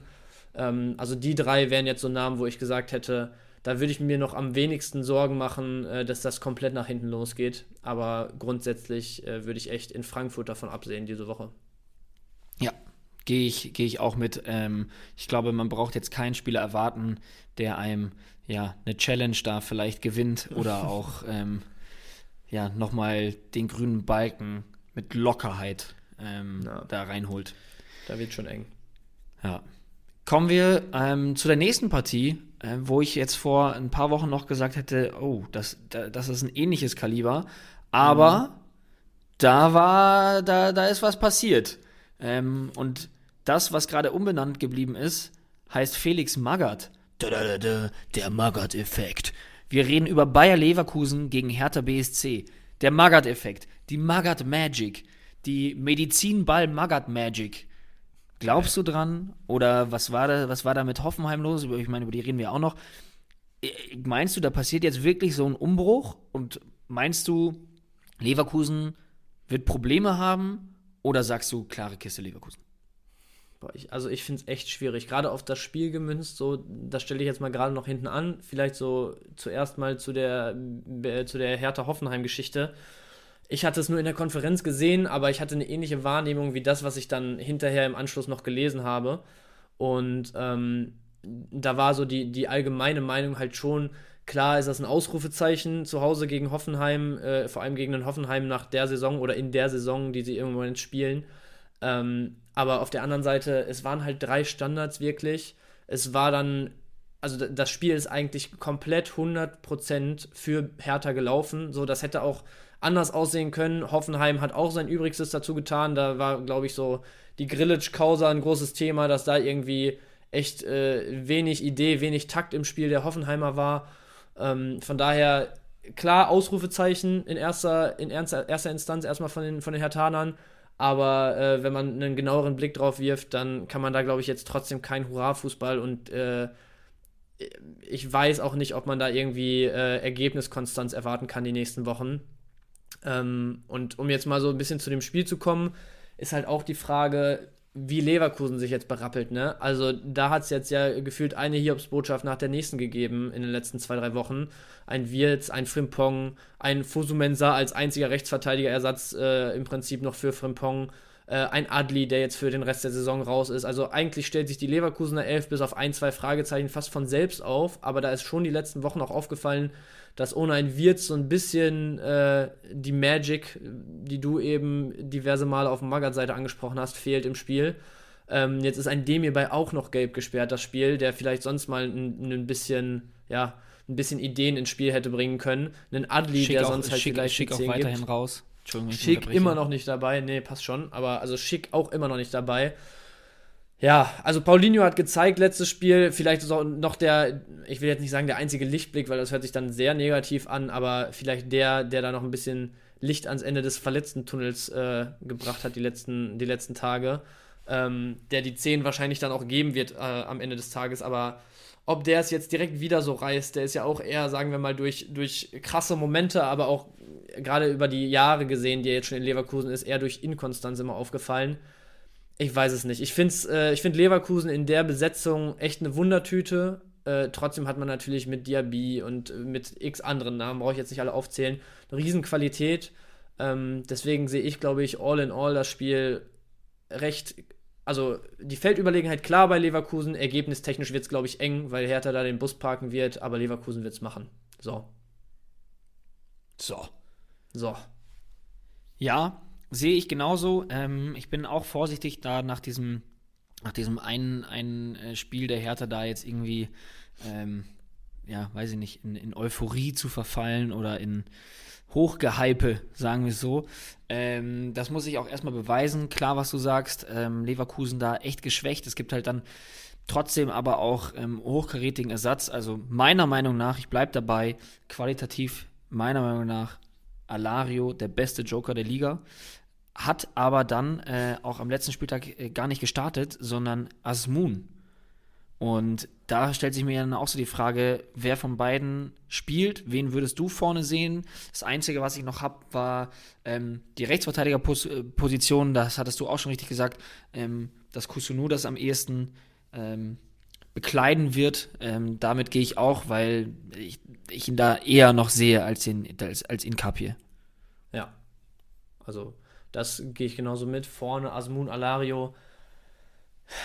Ähm, also die drei wären jetzt so Namen, wo ich gesagt hätte, da würde ich mir noch am wenigsten Sorgen machen, äh, dass das komplett nach hinten losgeht. Aber grundsätzlich äh, würde ich echt in Frankfurt davon absehen diese Woche. Ja, gehe ich, geh ich auch mit. Ähm, ich glaube, man braucht jetzt keinen Spieler erwarten, der einem ja eine Challenge da vielleicht gewinnt oder auch ähm, ja nochmal den grünen Balken mit Lockerheit ähm, da reinholt. Da wird schon eng. Ja. Kommen wir ähm, zu der nächsten Partie, äh, wo ich jetzt vor ein paar Wochen noch gesagt hätte, oh, das, das ist ein ähnliches Kaliber, aber mhm. da war, da, da ist was passiert. Ähm, und das, was gerade umbenannt geblieben ist, heißt Felix Magath. Der Magath-Effekt. Wir reden über Bayer Leverkusen gegen Hertha BSC. Der Magath-Effekt, die Magath Magic, die Medizinball Magath Magic. Glaubst du dran? Oder was war da, was war da mit Hoffenheim los? Ich meine, über die reden wir auch noch. Äh, meinst du, da passiert jetzt wirklich so ein Umbruch? Und meinst du, Leverkusen wird Probleme haben? Oder sagst du, klare Kiste Leverkusen? Also ich finde es echt schwierig. Gerade auf das Spiel gemünzt, so, das stelle ich jetzt mal gerade noch hinten an. Vielleicht so zuerst mal zu der, äh, zu der Hertha-Hoffenheim-Geschichte. Ich hatte es nur in der Konferenz gesehen, aber ich hatte eine ähnliche Wahrnehmung wie das, was ich dann hinterher im Anschluss noch gelesen habe. Und ähm, da war so die, die allgemeine Meinung halt schon, klar ist das ein Ausrufezeichen zu Hause gegen Hoffenheim, äh, vor allem gegen den Hoffenheim nach der Saison oder in der Saison, die sie Moment spielen. Ähm, aber auf der anderen Seite, es waren halt drei Standards wirklich. Es war dann, also das Spiel ist eigentlich komplett 100% für Hertha gelaufen. So, das hätte auch anders aussehen können. Hoffenheim hat auch sein Übrigstes dazu getan. Da war, glaube ich, so die Grillitsch-Causa ein großes Thema, dass da irgendwie echt äh, wenig Idee, wenig Takt im Spiel der Hoffenheimer war. Ähm, von daher, klar, Ausrufezeichen in erster, in erster, erster Instanz erstmal von den, von den Hertanern. Aber äh, wenn man einen genaueren Blick drauf wirft, dann kann man da, glaube ich, jetzt trotzdem kein Hurra-Fußball und äh, ich weiß auch nicht, ob man da irgendwie äh, Ergebniskonstanz erwarten kann die nächsten Wochen. Ähm, und um jetzt mal so ein bisschen zu dem Spiel zu kommen, ist halt auch die Frage, wie Leverkusen sich jetzt berappelt, ne? Also da hat es jetzt ja gefühlt eine Hiobsbotschaft nach der nächsten gegeben in den letzten zwei, drei Wochen. Ein Wirtz, ein Frimpong, ein Fusumensa als einziger Rechtsverteidigerersatz äh, im Prinzip noch für Frimpong, äh, ein Adli, der jetzt für den Rest der Saison raus ist. Also eigentlich stellt sich die Leverkusener Elf bis auf ein, zwei Fragezeichen fast von selbst auf, aber da ist schon die letzten Wochen auch aufgefallen, dass ohne ein Wirtz so ein bisschen äh, die Magic, die du eben diverse Male auf der Magath-Seite angesprochen hast, fehlt im Spiel. Ähm, jetzt ist ein Demir bei auch noch gelb gesperrt, das Spiel, der vielleicht sonst mal ein, ein bisschen, ja, ein bisschen Ideen ins Spiel hätte bringen können. Einen Adli, schick der auch, sonst halt schick, vielleicht schick auch weiterhin gibt. raus. Entschuldigung, ich Schick immer noch nicht dabei. Nee, passt schon. Aber also Schick auch immer noch nicht dabei. Ja, also Paulinho hat gezeigt, letztes Spiel, vielleicht ist auch noch der, ich will jetzt nicht sagen der einzige Lichtblick, weil das hört sich dann sehr negativ an, aber vielleicht der, der da noch ein bisschen Licht ans Ende des verletzten Tunnels äh, gebracht hat die letzten, die letzten Tage, ähm, der die 10 wahrscheinlich dann auch geben wird äh, am Ende des Tages, aber ob der es jetzt direkt wieder so reißt, der ist ja auch eher, sagen wir mal, durch, durch krasse Momente, aber auch gerade über die Jahre gesehen, die er jetzt schon in Leverkusen ist, eher durch Inkonstanz immer aufgefallen. Ich weiß es nicht. Ich finde äh, find Leverkusen in der Besetzung echt eine Wundertüte. Äh, trotzdem hat man natürlich mit Diaby und äh, mit x anderen Namen, brauche ich jetzt nicht alle aufzählen, eine Riesenqualität. Ähm, deswegen sehe ich, glaube ich, all in all das Spiel recht. Also die Feldüberlegenheit klar bei Leverkusen. Ergebnistechnisch wird es, glaube ich, eng, weil Hertha da den Bus parken wird, aber Leverkusen wird es machen. So. So. So. Ja, sehe ich genauso. Ähm, ich bin auch vorsichtig, da nach diesem, nach diesem einen, einen äh, Spiel der Hertha da jetzt irgendwie, ähm, ja, weiß ich nicht, in, in Euphorie zu verfallen oder in Hochgehype, sagen wir so. Ähm, das muss ich auch erstmal beweisen. Klar, was du sagst, ähm, Leverkusen da echt geschwächt. Es gibt halt dann trotzdem aber auch ähm, hochkarätigen Ersatz. Also meiner Meinung nach, ich bleibe dabei, qualitativ meiner Meinung nach Alario der beste Joker der Liga. Hat aber dann äh, auch am letzten Spieltag äh, gar nicht gestartet, sondern Asmun. Und da stellt sich mir dann auch so die Frage, wer von beiden spielt, wen würdest du vorne sehen? Das Einzige, was ich noch habe, war ähm, die Rechtsverteidigerposition, das hattest du auch schon richtig gesagt, ähm, dass Kusunu das am ehesten ähm, bekleiden wird. Ähm, damit gehe ich auch, weil ich, ich, ihn da eher noch sehe als in, als, als in Kapie. Ja. Also, das gehe ich genauso mit. Vorne Asmun Alario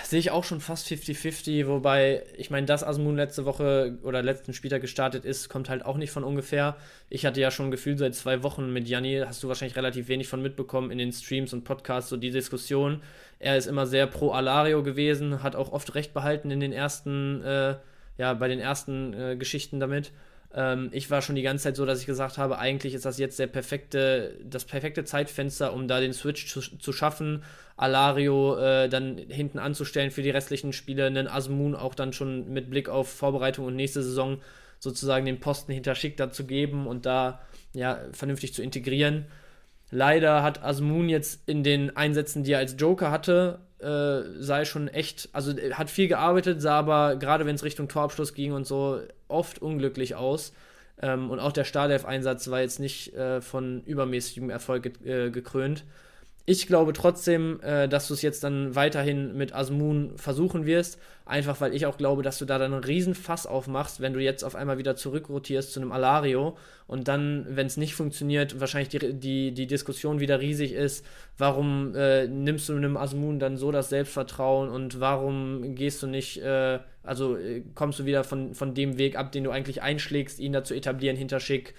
sehe ich auch schon fast 50-50, wobei ich meine, dass Asmun letzte Woche oder letzten Spieltag gestartet ist, kommt halt auch nicht von ungefähr. Ich hatte ja schon Gefühl seit zwei Wochen mit Janni, hast du wahrscheinlich relativ wenig von mitbekommen in den Streams und Podcasts, so die Diskussion. Er ist immer sehr pro Alario gewesen, hat auch oft recht behalten in den ersten, äh, ja, bei den ersten äh, Geschichten damit. Ähm, ich war schon die ganze Zeit so, dass ich gesagt habe, eigentlich ist das jetzt der perfekte, das perfekte Zeitfenster, um da den Switch zu, zu schaffen. Alario äh, dann hinten anzustellen für die restlichen Spiele, einen Asmun auch dann schon mit Blick auf Vorbereitung und nächste Saison sozusagen den Posten hinter Schick dazu geben und da ja vernünftig zu integrieren. Leider hat Asmun jetzt in den Einsätzen, die er als Joker hatte, äh, sei schon echt, also hat viel gearbeitet, sah aber gerade wenn es Richtung Torabschluss ging und so oft unglücklich aus. Ähm, und auch der Startelf-Einsatz war jetzt nicht äh, von übermäßigem Erfolg ge äh, gekrönt. Ich glaube trotzdem, äh, dass du es jetzt dann weiterhin mit Asmun versuchen wirst. Einfach weil ich auch glaube, dass du da dann einen riesen Fass aufmachst, wenn du jetzt auf einmal wieder zurückrotierst zu einem Alario und dann, wenn es nicht funktioniert, wahrscheinlich die, die, die Diskussion wieder riesig ist, warum äh, nimmst du einem Asmun dann so das Selbstvertrauen und warum gehst du nicht, äh, also äh, kommst du wieder von, von dem Weg ab, den du eigentlich einschlägst, ihn da zu etablieren hinter Schick.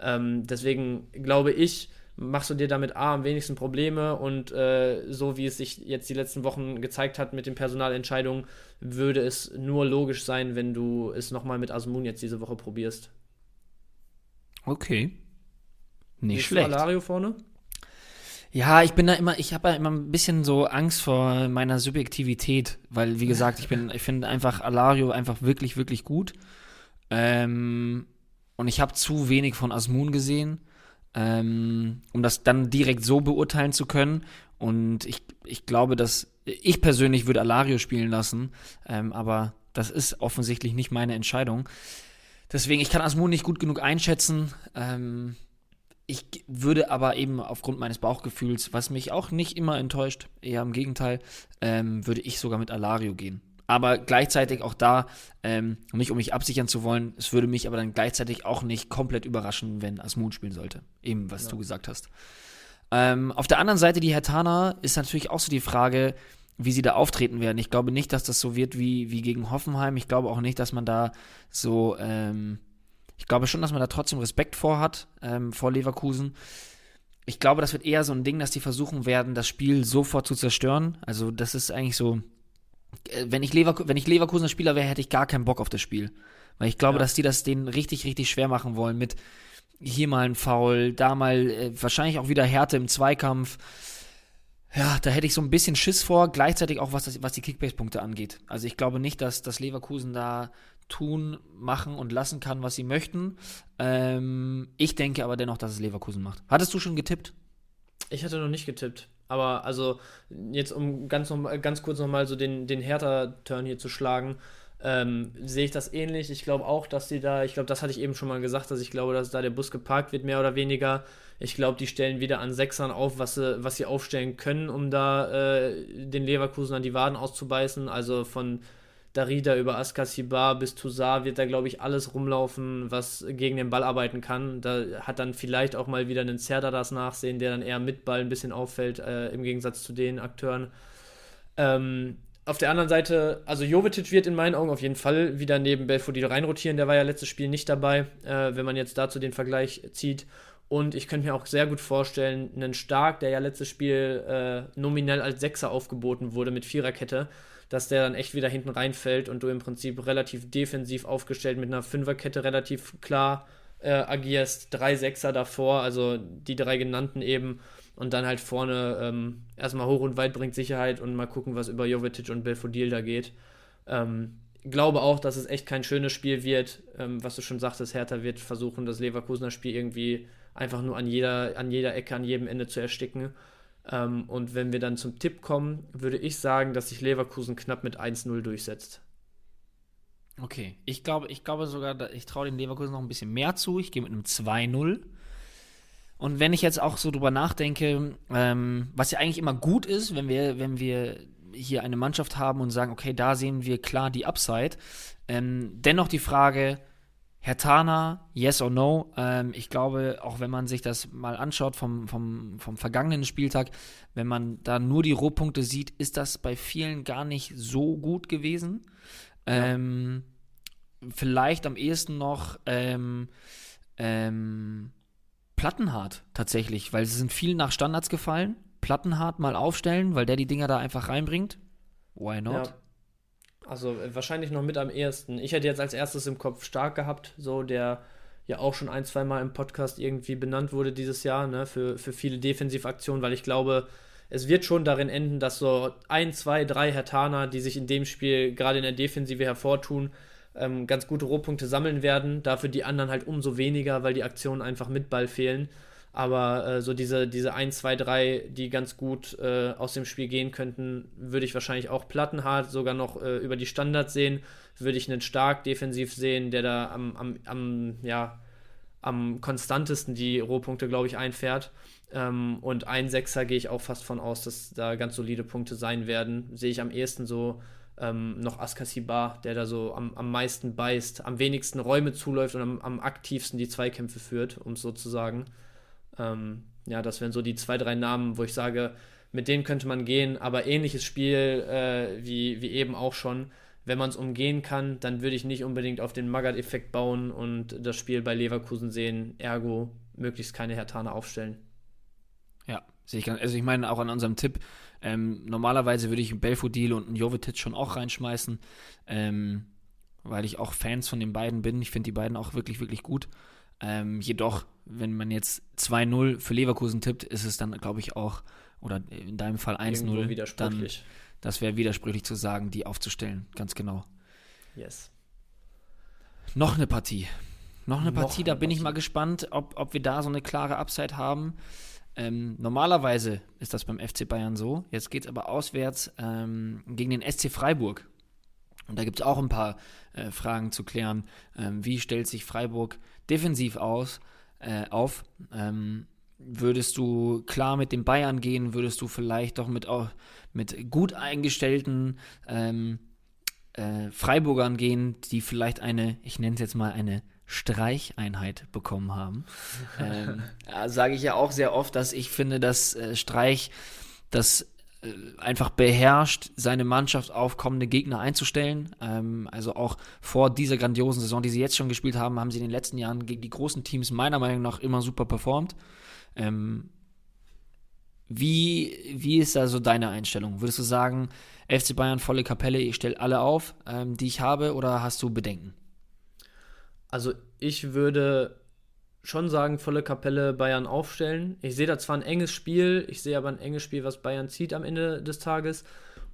Ähm, deswegen glaube ich, machst du dir damit A am wenigsten Probleme und äh, so wie es sich jetzt die letzten Wochen gezeigt hat mit den Personalentscheidungen, würde es nur logisch sein, wenn du es nochmal mit Asmun jetzt diese Woche probierst. Okay. Nicht Siehst schlecht. Alario vorne? Ja, ich bin da immer, ich habe ja immer ein bisschen so Angst vor meiner Subjektivität, weil, wie gesagt, ich bin, ich finde einfach Alario einfach wirklich, wirklich gut. Ähm, und ich habe zu wenig von Asmun gesehen ähm, um das dann direkt so beurteilen zu können. Und ich, ich glaube, dass ich persönlich würde Alario spielen lassen, ähm, aber das ist offensichtlich nicht meine Entscheidung. Deswegen, ich kann Asmun nicht gut genug einschätzen. Ähm, ich würde aber eben aufgrund meines Bauchgefühls, was mich auch nicht immer enttäuscht, eher im Gegenteil, ähm, würde ich sogar mit Alario gehen aber gleichzeitig auch da, ähm, nicht um mich absichern zu wollen, es würde mich aber dann gleichzeitig auch nicht komplett überraschen, wenn Asmun spielen sollte. Eben, was ja. du gesagt hast. Ähm, auf der anderen Seite, die Hertana, ist natürlich auch so die Frage, wie sie da auftreten werden. Ich glaube nicht, dass das so wird wie, wie gegen Hoffenheim. Ich glaube auch nicht, dass man da so, ähm, ich glaube schon, dass man da trotzdem Respekt vor hat, ähm, vor Leverkusen. Ich glaube, das wird eher so ein Ding, dass die versuchen werden, das Spiel sofort zu zerstören. Also, das ist eigentlich so wenn ich, Leverkusen, wenn ich Leverkusener Spieler wäre, hätte ich gar keinen Bock auf das Spiel. Weil ich glaube, ja. dass die das denen richtig, richtig schwer machen wollen mit, hier mal ein Foul, da mal äh, wahrscheinlich auch wieder Härte im Zweikampf. Ja, da hätte ich so ein bisschen Schiss vor, gleichzeitig auch was, das, was die Kickbase-Punkte angeht. Also ich glaube nicht, dass, dass Leverkusen da tun, machen und lassen kann, was sie möchten. Ähm, ich denke aber dennoch, dass es Leverkusen macht. Hattest du schon getippt? Ich hatte noch nicht getippt. Aber also jetzt um ganz, noch, ganz kurz nochmal so den, den Hertha-Turn hier zu schlagen, ähm, sehe ich das ähnlich. Ich glaube auch, dass sie da, ich glaube, das hatte ich eben schon mal gesagt, dass ich glaube, dass da der Bus geparkt wird, mehr oder weniger. Ich glaube, die stellen wieder an Sechsern auf, was sie, was sie aufstellen können, um da äh, den Leverkusen an die Waden auszubeißen. Also von Darida über Askasibar bis Toussaint wird da, glaube ich, alles rumlaufen, was gegen den Ball arbeiten kann. Da hat dann vielleicht auch mal wieder einen Zerda das Nachsehen, der dann eher mit Ball ein bisschen auffällt, äh, im Gegensatz zu den Akteuren. Ähm, auf der anderen Seite, also Jovetic wird in meinen Augen auf jeden Fall wieder neben Belfodil reinrotieren. Der war ja letztes Spiel nicht dabei, äh, wenn man jetzt dazu den Vergleich zieht. Und ich könnte mir auch sehr gut vorstellen, einen Stark, der ja letztes Spiel äh, nominell als Sechser aufgeboten wurde mit Viererkette, dass der dann echt wieder hinten reinfällt und du im Prinzip relativ defensiv aufgestellt mit einer Fünferkette relativ klar äh, agierst. Drei Sechser davor, also die drei genannten eben. Und dann halt vorne ähm, erstmal hoch und weit bringt Sicherheit und mal gucken, was über Jovetic und Belfodil da geht. Ähm, glaube auch, dass es echt kein schönes Spiel wird. Ähm, was du schon sagtest, Hertha wird versuchen, das Leverkusener Spiel irgendwie einfach nur an jeder, an jeder Ecke, an jedem Ende zu ersticken. Ähm, und wenn wir dann zum Tipp kommen, würde ich sagen, dass sich Leverkusen knapp mit 1-0 durchsetzt. Okay, ich glaube, ich glaube sogar, ich traue den Leverkusen noch ein bisschen mehr zu. Ich gehe mit einem 2-0. Und wenn ich jetzt auch so drüber nachdenke, ähm, was ja eigentlich immer gut ist, wenn wir, wenn wir hier eine Mannschaft haben und sagen, okay, da sehen wir klar die Upside. Ähm, dennoch die Frage, Herr Tana, yes or no? Ähm, ich glaube, auch wenn man sich das mal anschaut vom, vom, vom vergangenen Spieltag, wenn man da nur die Rohpunkte sieht, ist das bei vielen gar nicht so gut gewesen. Ja. Ähm, vielleicht am ehesten noch ähm, ähm, Plattenhart tatsächlich, weil sie sind viel nach Standards gefallen. Plattenhart mal aufstellen, weil der die Dinger da einfach reinbringt. Why not? Ja. Also äh, wahrscheinlich noch mit am ehesten. Ich hätte jetzt als erstes im Kopf stark gehabt, so der ja auch schon ein, zwei Mal im Podcast irgendwie benannt wurde dieses Jahr, ne, für, für viele Defensivaktionen, weil ich glaube, es wird schon darin enden, dass so ein, zwei, drei Hertaner, die sich in dem Spiel gerade in der Defensive hervortun, ähm, ganz gute Rohpunkte sammeln werden. Dafür die anderen halt umso weniger, weil die Aktionen einfach mit Ball fehlen. Aber äh, so diese, diese 1, 2, 3, die ganz gut äh, aus dem Spiel gehen könnten, würde ich wahrscheinlich auch plattenhart sogar noch äh, über die Standards sehen. Würde ich einen stark defensiv sehen, der da am, am, am, ja, am konstantesten die Rohpunkte, glaube ich, einfährt. Ähm, und ein Sechser gehe ich auch fast von aus, dass da ganz solide Punkte sein werden. Sehe ich am ehesten so ähm, noch Askasibar, der da so am, am meisten beißt, am wenigsten Räume zuläuft und am, am aktivsten die Zweikämpfe führt, um es so zu sagen. Ähm, ja, das wären so die zwei, drei Namen, wo ich sage, mit denen könnte man gehen, aber ähnliches Spiel äh, wie, wie eben auch schon. Wenn man es umgehen kann, dann würde ich nicht unbedingt auf den Magath-Effekt bauen und das Spiel bei Leverkusen sehen, ergo möglichst keine Hertane aufstellen. Ja, sehe ich ganz. Also ich meine auch an unserem Tipp, ähm, normalerweise würde ich einen Belfodil und einen Jovetic schon auch reinschmeißen, ähm, weil ich auch Fans von den beiden bin. Ich finde die beiden auch wirklich, wirklich gut. Ähm, jedoch, wenn man jetzt 2-0 für Leverkusen tippt, ist es dann, glaube ich, auch, oder in deinem Fall 1-0, dann das wäre widersprüchlich zu sagen, die aufzustellen, ganz genau. Yes. Noch eine Partie. Noch eine Noch Partie, eine da bin Partie. ich mal gespannt, ob, ob wir da so eine klare Upside haben. Ähm, normalerweise ist das beim FC Bayern so. Jetzt geht es aber auswärts ähm, gegen den SC Freiburg. Und da gibt es auch ein paar äh, Fragen zu klären. Ähm, wie stellt sich Freiburg defensiv aus, äh, auf? Ähm, würdest du klar mit den Bayern gehen? Würdest du vielleicht doch mit, auch mit gut eingestellten ähm, äh, Freiburgern gehen, die vielleicht eine, ich nenne es jetzt mal eine Streicheinheit bekommen haben? ähm, Sage ich ja auch sehr oft, dass ich finde, dass äh, Streich das einfach beherrscht, seine Mannschaft auf kommende Gegner einzustellen. Ähm, also auch vor dieser grandiosen Saison, die sie jetzt schon gespielt haben, haben sie in den letzten Jahren gegen die großen Teams meiner Meinung nach immer super performt. Ähm, wie, wie ist da so deine Einstellung? Würdest du sagen, FC Bayern volle Kapelle, ich stelle alle auf, ähm, die ich habe, oder hast du Bedenken? Also ich würde schon sagen, volle Kapelle Bayern aufstellen. Ich sehe da zwar ein enges Spiel, ich sehe aber ein enges Spiel, was Bayern zieht am Ende des Tages.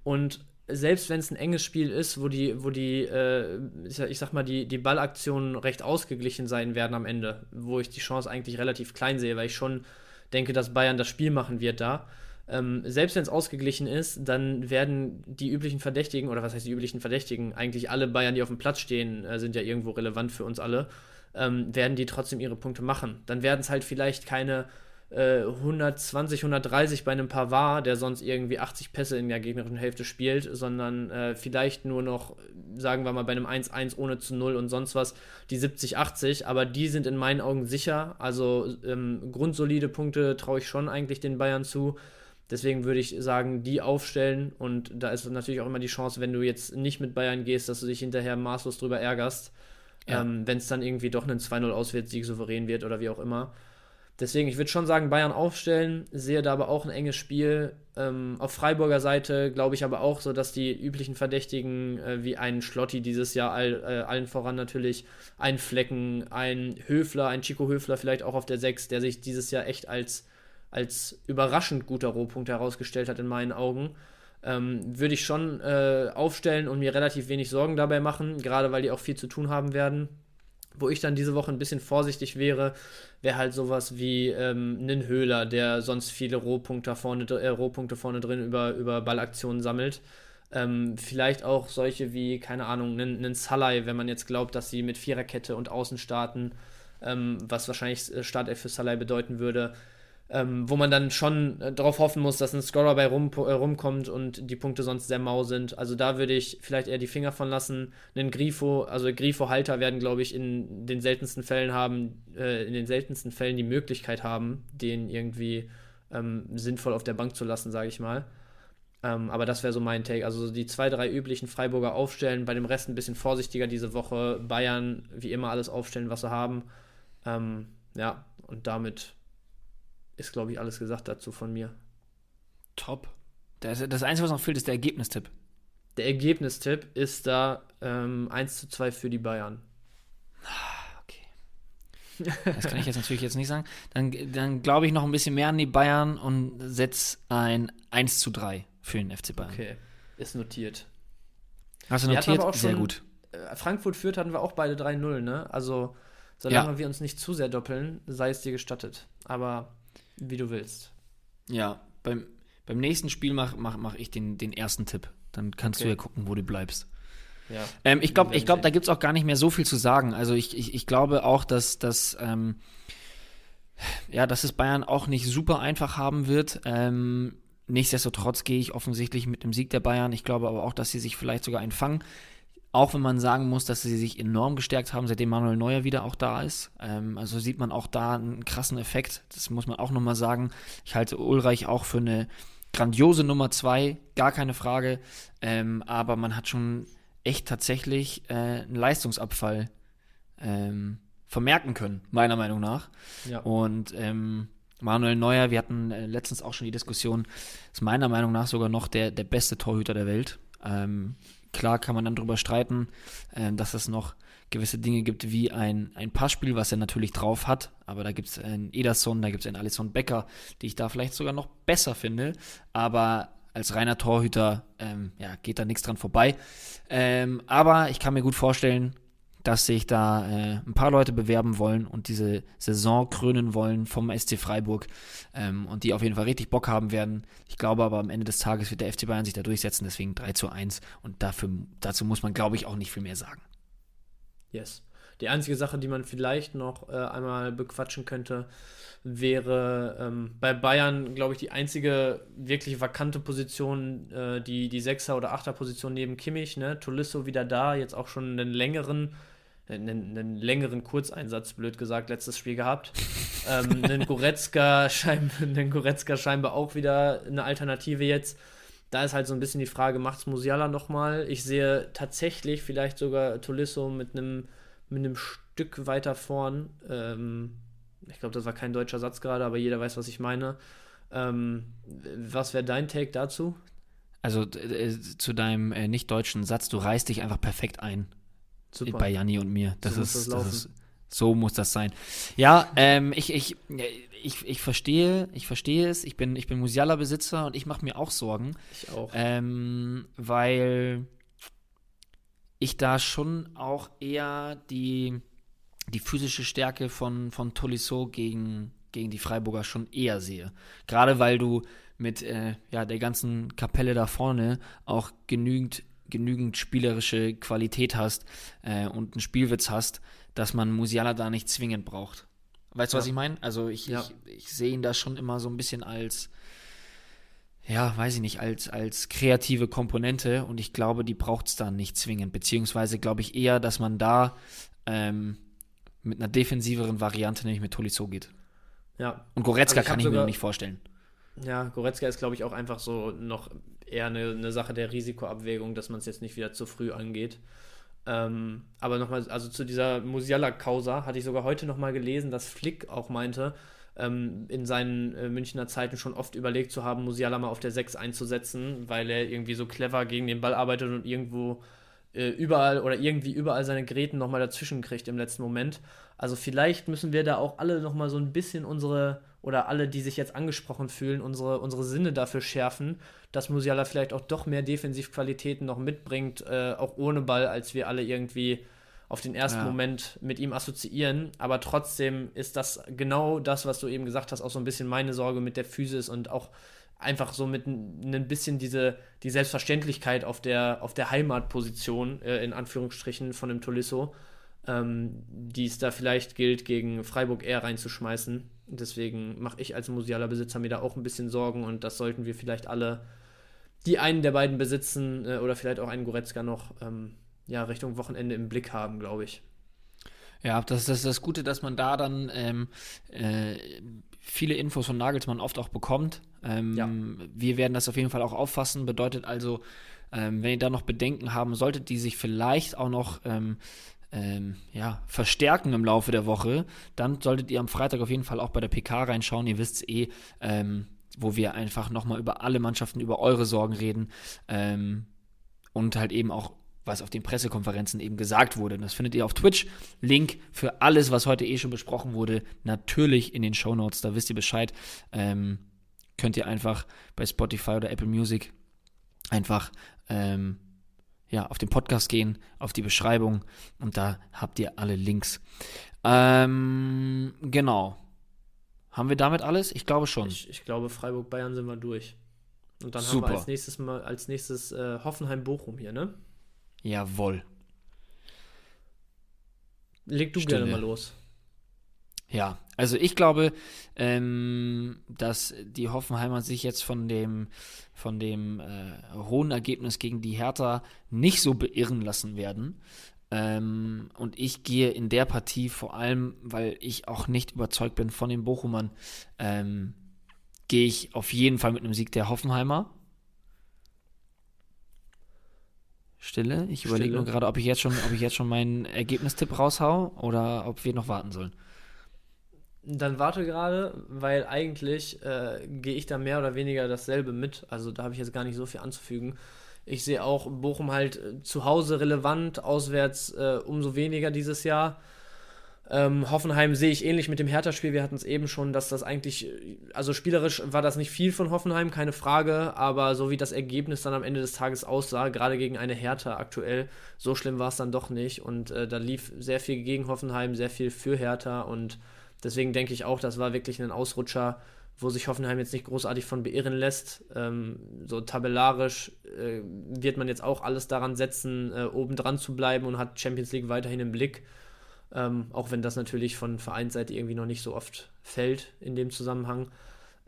Und selbst wenn es ein enges Spiel ist, wo die, wo die, äh, ich sag mal, die, die Ballaktionen recht ausgeglichen sein werden am Ende, wo ich die Chance eigentlich relativ klein sehe, weil ich schon denke, dass Bayern das Spiel machen wird da. Ähm, selbst wenn es ausgeglichen ist, dann werden die üblichen Verdächtigen, oder was heißt die üblichen Verdächtigen, eigentlich alle Bayern, die auf dem Platz stehen, äh, sind ja irgendwo relevant für uns alle ähm, werden die trotzdem ihre Punkte machen. Dann werden es halt vielleicht keine äh, 120, 130 bei einem Pavard, der sonst irgendwie 80 Pässe in der gegnerischen Hälfte spielt, sondern äh, vielleicht nur noch, sagen wir mal, bei einem 1-1 ohne zu 0 und sonst was, die 70, 80, aber die sind in meinen Augen sicher. Also ähm, grundsolide Punkte traue ich schon eigentlich den Bayern zu. Deswegen würde ich sagen, die aufstellen und da ist natürlich auch immer die Chance, wenn du jetzt nicht mit Bayern gehst, dass du dich hinterher maßlos drüber ärgerst. Ja. Ähm, Wenn es dann irgendwie doch ein 2-0 Auswärtssieg souverän wird oder wie auch immer. Deswegen, ich würde schon sagen, Bayern aufstellen, sehe da aber auch ein enges Spiel. Ähm, auf Freiburger Seite glaube ich aber auch so, dass die üblichen Verdächtigen äh, wie ein Schlotti dieses Jahr all, äh, allen voran natürlich, ein Flecken, ein Höfler, ein Chico Höfler vielleicht auch auf der 6, der sich dieses Jahr echt als, als überraschend guter Rohpunkt herausgestellt hat in meinen Augen ähm, würde ich schon äh, aufstellen und mir relativ wenig Sorgen dabei machen, gerade weil die auch viel zu tun haben werden. Wo ich dann diese Woche ein bisschen vorsichtig wäre, wäre halt sowas wie ähm, ein Höhler, der sonst viele Rohpunkte vorne, äh, Rohpunkte vorne drin über, über Ballaktionen sammelt. Ähm, vielleicht auch solche wie, keine Ahnung, einen, einen Salai, wenn man jetzt glaubt, dass sie mit Viererkette und Außen starten, ähm, was wahrscheinlich äh, Startelf für Salai bedeuten würde ähm, wo man dann schon äh, darauf hoffen muss, dass ein Scorer bei rum, äh, rumkommt und die Punkte sonst sehr mau sind. Also da würde ich vielleicht eher die Finger von lassen. Einen Grifo, also Grifo-Halter werden, glaube ich, in den seltensten Fällen haben, äh, in den seltensten Fällen die Möglichkeit haben, den irgendwie ähm, sinnvoll auf der Bank zu lassen, sage ich mal. Ähm, aber das wäre so mein Take. Also die zwei, drei üblichen Freiburger aufstellen, bei dem Rest ein bisschen vorsichtiger diese Woche. Bayern wie immer alles aufstellen, was sie haben. Ähm, ja, und damit ist, glaube ich, alles gesagt dazu von mir. Top. Das, das Einzige, was noch fehlt, ist der Ergebnistipp. Der Ergebnistipp ist da ähm, 1 zu 2 für die Bayern. Ah, okay. Das kann ich jetzt natürlich jetzt nicht sagen. Dann, dann glaube ich noch ein bisschen mehr an die Bayern und setze ein 1 zu 3 für den FC Bayern. Okay, ist notiert. Hast du notiert? Sehr gut. Äh, Frankfurt führt hatten wir auch beide 3-0, ne? Also, solange ja. wir uns nicht zu sehr doppeln, sei es dir gestattet. Aber wie du willst. Ja, beim, beim nächsten Spiel mache mach, mach ich den, den ersten Tipp. Dann kannst okay. du ja gucken, wo du bleibst. Ja. Ähm, ich glaube, ich glaub, da gibt es auch gar nicht mehr so viel zu sagen. Also ich, ich, ich glaube auch, dass, dass, ähm, ja, dass es Bayern auch nicht super einfach haben wird. Ähm, nichtsdestotrotz gehe ich offensichtlich mit dem Sieg der Bayern. Ich glaube aber auch, dass sie sich vielleicht sogar einfangen. Auch wenn man sagen muss, dass sie sich enorm gestärkt haben, seitdem Manuel Neuer wieder auch da ist. Ähm, also sieht man auch da einen krassen Effekt. Das muss man auch nochmal sagen. Ich halte Ulreich auch für eine grandiose Nummer zwei, gar keine Frage. Ähm, aber man hat schon echt tatsächlich äh, einen Leistungsabfall ähm, vermerken können, meiner Meinung nach. Ja. Und ähm, Manuel Neuer, wir hatten äh, letztens auch schon die Diskussion, ist meiner Meinung nach sogar noch der, der beste Torhüter der Welt. Ähm, Klar kann man dann darüber streiten, äh, dass es noch gewisse Dinge gibt wie ein, ein Passspiel, was er natürlich drauf hat. Aber da gibt es einen Ederson, da gibt es einen Alisson Becker, die ich da vielleicht sogar noch besser finde. Aber als reiner Torhüter ähm, ja, geht da nichts dran vorbei. Ähm, aber ich kann mir gut vorstellen, dass sich da äh, ein paar Leute bewerben wollen und diese Saison krönen wollen vom SC Freiburg ähm, und die auf jeden Fall richtig Bock haben werden. Ich glaube aber am Ende des Tages wird der FC Bayern sich da durchsetzen, deswegen 3 zu 1 und dafür, dazu muss man, glaube ich, auch nicht viel mehr sagen. Yes. Die einzige Sache, die man vielleicht noch äh, einmal bequatschen könnte, wäre ähm, bei Bayern, glaube ich, die einzige wirklich vakante Position, äh, die, die Sechser- oder Achter-Position neben Kimmich, ne? Tolisso wieder da, jetzt auch schon einen längeren einen, einen, längeren Kurzeinsatz, blöd gesagt, letztes Spiel gehabt. ähm, einen, Goretzka scheinbar, einen Goretzka scheinbar auch wieder eine Alternative jetzt. Da ist halt so ein bisschen die Frage, macht's Musiala nochmal? Ich sehe tatsächlich vielleicht sogar Tolisso mit einem, mit einem Stück weiter vorn. Ähm, ich glaube, das war kein deutscher Satz gerade, aber jeder weiß, was ich meine. Ähm, was wäre dein Take dazu? Also äh, zu deinem äh, nicht deutschen Satz, du reißt dich einfach perfekt ein. Super. Bei Janni und mir. Das, so ist, das, das ist So muss das sein. Ja, ähm, ich, ich, ich, ich verstehe, ich verstehe es. Ich bin, ich bin Musiala-Besitzer und ich mache mir auch Sorgen. Ich auch. Ähm, weil ich da schon auch eher die, die physische Stärke von, von Tolisso gegen, gegen die Freiburger schon eher sehe. Gerade weil du mit äh, ja, der ganzen Kapelle da vorne auch genügend, genügend spielerische Qualität hast äh, und einen Spielwitz hast, dass man Musiala da nicht zwingend braucht. Weißt du, Ja. was ich meine? Also ich, Ja. ich, ich sehe ihn da schon immer so ein bisschen als, ja, weiß ich nicht, als, als kreative Komponente und ich glaube, die braucht es dann nicht zwingend. Beziehungsweise glaube ich eher, dass man da ähm, mit einer defensiveren Variante, nämlich mit Tolisso geht. Ja, Und Goretzka Also ich kann ich mir sogar- noch nicht vorstellen. Ja, Goretzka ist, glaube ich, auch einfach so noch eher eine, eine Sache der Risikoabwägung, dass man es jetzt nicht wieder zu früh angeht. Ähm, aber nochmal, also zu dieser Musiala-Causa hatte ich sogar heute nochmal gelesen, dass Flick auch meinte, ähm, in seinen äh, Münchner Zeiten schon oft überlegt zu haben, Musiala mal auf der 6 einzusetzen, weil er irgendwie so clever gegen den Ball arbeitet und irgendwo äh, überall oder irgendwie überall seine Gräten nochmal dazwischen kriegt im letzten Moment. Also vielleicht müssen wir da auch alle nochmal so ein bisschen unsere, oder alle, die sich jetzt angesprochen fühlen, unsere, unsere Sinne dafür schärfen, dass Musiala vielleicht auch doch mehr Defensivqualitäten noch mitbringt, äh, auch ohne Ball, als wir alle irgendwie auf den ersten Ja. Moment mit ihm assoziieren. Aber trotzdem ist das genau das, was du eben gesagt hast, auch so ein bisschen meine Sorge mit der Physis und auch einfach so mit ein bisschen diese die Selbstverständlichkeit auf der auf der Heimatposition äh, in Anführungsstrichen von dem Tolisso, ähm, die es da vielleicht gilt gegen Freiburg eher reinzuschmeißen. Deswegen mache ich als Musiala-Besitzer mir da auch ein bisschen Sorgen und das sollten wir vielleicht alle, die einen der beiden besitzen äh, oder vielleicht auch einen Goretzka noch ähm, ja Richtung Wochenende im Blick haben, glaube ich. Ja, das, das ist das Gute, dass man da dann ähm, äh, viele Infos von Nagelsmann oft auch bekommt. Ähm, Ja. Wir werden das auf jeden Fall auch auffassen. Bedeutet also, ähm, wenn ihr da noch Bedenken haben solltet, die sich vielleicht auch noch ähm, ähm, ja, verstärken im Laufe der Woche, dann solltet ihr am Freitag auf jeden Fall auch bei der PK reinschauen. Ihr wisst eh, ähm, wo wir einfach nochmal über alle Mannschaften, über eure Sorgen reden ähm, und halt eben auch was auf den Pressekonferenzen eben gesagt wurde. Das findet ihr auf Twitch. Link für alles, was heute eh schon besprochen wurde, natürlich in den Show Notes. Da wisst ihr Bescheid. Ähm, könnt ihr einfach bei Spotify oder Apple Music einfach ähm, ja, auf den Podcast gehen, auf die Beschreibung und da habt ihr alle Links. Ähm, genau. Haben wir damit alles? Ich glaube schon. Ich, ich glaube, Freiburg-Bayern sind wir durch. Und dann Super. haben wir als nächstes mal als nächstes äh, Hoffenheim-Bochum hier, ne? Jawohl. Leg du Stille. gerne mal los. Ja, also ich glaube, ähm, dass die Hoffenheimer sich jetzt von dem, von dem äh, hohen Ergebnis gegen die Hertha nicht so beirren lassen werden. Ähm, und ich gehe in der Partie vor allem, weil ich auch nicht überzeugt bin von den Bochumern, ähm, gehe ich auf jeden Fall mit einem Sieg der Hoffenheimer. Stille. Ich überlege nur gerade, ob ich jetzt schon, ob ich jetzt schon meinen Ergebnistipp raushau oder ob wir noch warten sollen. Dann warte gerade, weil eigentlich äh, gehe ich da mehr oder weniger dasselbe mit. Also da habe ich jetzt gar nicht so viel anzufügen. Ich sehe auch Bochum halt äh, zu Hause relevant, auswärts äh, umso weniger dieses Jahr. Ähm, Hoffenheim sehe ich ähnlich mit dem Hertha-Spiel. Wir hatten es eben schon, dass das eigentlich, äh, also spielerisch war das nicht viel von Hoffenheim, keine Frage, aber so wie das Ergebnis dann am Ende des Tages aussah, gerade gegen eine Hertha aktuell, so schlimm war es dann doch nicht. Und äh, da lief sehr viel gegen Hoffenheim, sehr viel für Hertha und deswegen denke ich auch, das war wirklich ein Ausrutscher, wo sich Hoffenheim jetzt nicht großartig von beirren lässt. Ähm, so tabellarisch äh, wird man jetzt auch alles daran setzen, äh, oben dran zu bleiben und hat Champions League weiterhin im Blick. Ähm, auch wenn das natürlich von Vereinsseite irgendwie noch nicht so oft fällt in dem Zusammenhang.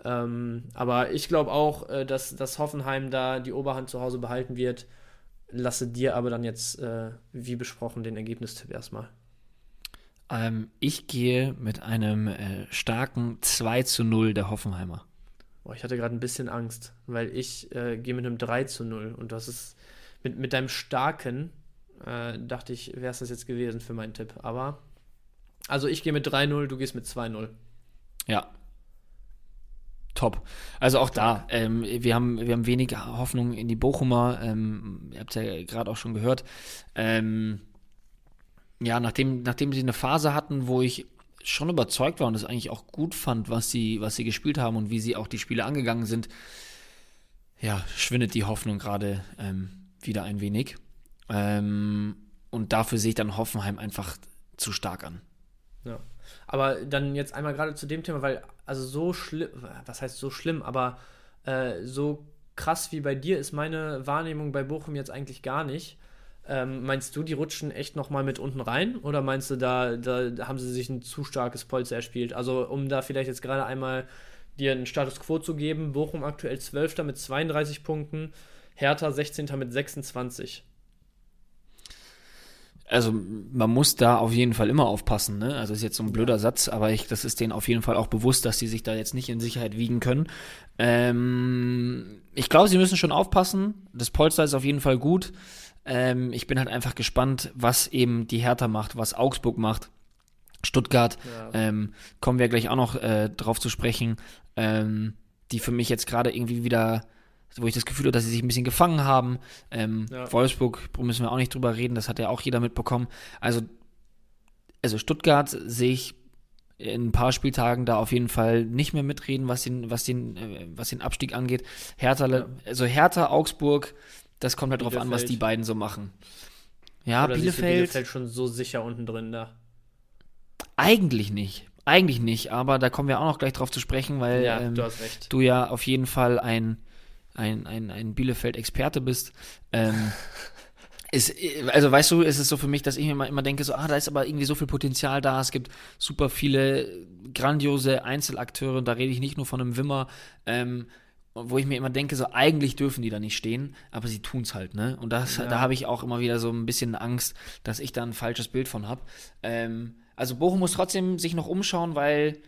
Ähm, aber ich glaube auch, äh, dass, dass Hoffenheim da die Oberhand zu Hause behalten wird. Lasse dir aber dann jetzt, äh, wie besprochen, den Ergebnistipp erstmal. Ähm, ich gehe mit einem äh, starken 2 zu 0 der Hoffenheimer. Boah, ich hatte gerade ein bisschen Angst, weil ich äh, gehe mit einem 3 zu 0 und das ist mit, mit deinem starken, äh, dachte ich, wäre es das jetzt gewesen für meinen Tipp. Aber, also ich gehe mit 3-0, du gehst mit 2-0. Ja. Top. Also auch da, ähm, wir, haben, wir haben wenig Hoffnung in die Bochumer. Ähm, ihr habt ja gerade auch schon gehört. Ähm, ja, nachdem, nachdem sie eine Phase hatten, wo ich schon überzeugt war und es eigentlich auch gut fand, was sie, was sie gespielt haben und wie sie auch die Spiele angegangen sind, ja, schwindet die Hoffnung gerade ähm, wieder ein wenig. Ähm, und dafür sehe ich dann Hoffenheim einfach zu stark an. Ja. Aber dann jetzt einmal gerade zu dem Thema, weil, also so schlimm, was heißt so schlimm, aber äh, so krass wie bei dir ist meine Wahrnehmung bei Bochum jetzt eigentlich gar nicht. Ähm, meinst du, die rutschen echt nochmal mit unten rein? Oder meinst du, da, da haben sie sich ein zu starkes Polster erspielt? Also, um da vielleicht jetzt gerade einmal dir einen Status Quo zu geben: Bochum aktuell 12. mit 32 Punkten, Hertha 16. mit 26. Also man muss da auf jeden Fall immer aufpassen. Ne? Also ist jetzt so ein blöder Satz, aber ich, das ist denen auf jeden Fall auch bewusst, dass sie sich da jetzt nicht in Sicherheit wiegen können. Ähm, ich glaube, sie müssen schon aufpassen. Das Polster ist auf jeden Fall gut. Ähm, ich bin halt einfach gespannt, was eben die Hertha macht, was Augsburg macht. Stuttgart, ja. ähm, kommen wir gleich auch noch äh, drauf zu sprechen, ähm, die für mich jetzt gerade irgendwie wieder, wo ich das Gefühl habe, dass sie sich ein bisschen gefangen haben. Ähm, ja. Wolfsburg müssen wir auch nicht drüber reden, das hat ja auch jeder mitbekommen. Also, also Stuttgart sehe ich in ein paar Spieltagen da auf jeden Fall nicht mehr mitreden, was den, was den, äh, was den Abstieg angeht. Hertha, ja. also Hertha, Augsburg, das kommt halt drauf an, was die beiden so machen. Ja, Oder Bielefeld. Bielefeld schon so sicher unten drin da. Eigentlich nicht. Eigentlich nicht, aber da kommen wir auch noch gleich drauf zu sprechen, weil ja, ähm, du, du, ja auf jeden Fall ein, ein, ein, ein Bielefeld-Experte bist. Ähm, ist, also weißt du, ist es so für mich, dass ich mir immer, immer denke, so, ah, da ist aber irgendwie so viel Potenzial da, es gibt super viele grandiose Einzelakteure, da rede ich nicht nur von einem Wimmer, ähm, wo ich mir immer denke, so eigentlich dürfen die da nicht stehen, aber sie tun es halt, ne? Und das, ja. da habe ich auch immer wieder so ein bisschen Angst, dass ich da ein falsches Bild von habe. Ähm, also Bochum muss trotzdem sich noch umschauen, weil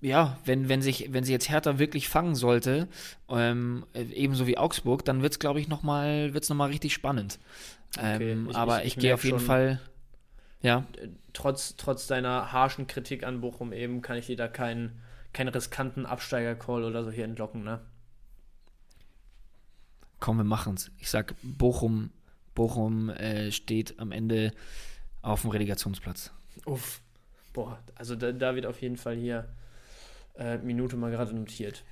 ja, wenn, wenn, sich, wenn sie jetzt Hertha wirklich fangen sollte, ähm, ebenso wie Augsburg, dann wird es, glaube ich, nochmal noch richtig spannend. Okay, ähm, ich, aber ich, ich, ich gehe auf jeden Fall. Ja. Trotz, trotz deiner harschen Kritik an Bochum eben kann ich dir da keinen keinen riskanten Absteiger-Call oder so hier entlocken, ne? Komm, wir machen's. Ich sag, Bochum, Bochum äh, steht am Ende auf dem Relegationsplatz. Uff. Boah, also da, da wird auf jeden Fall hier äh, Minute mal gerade notiert.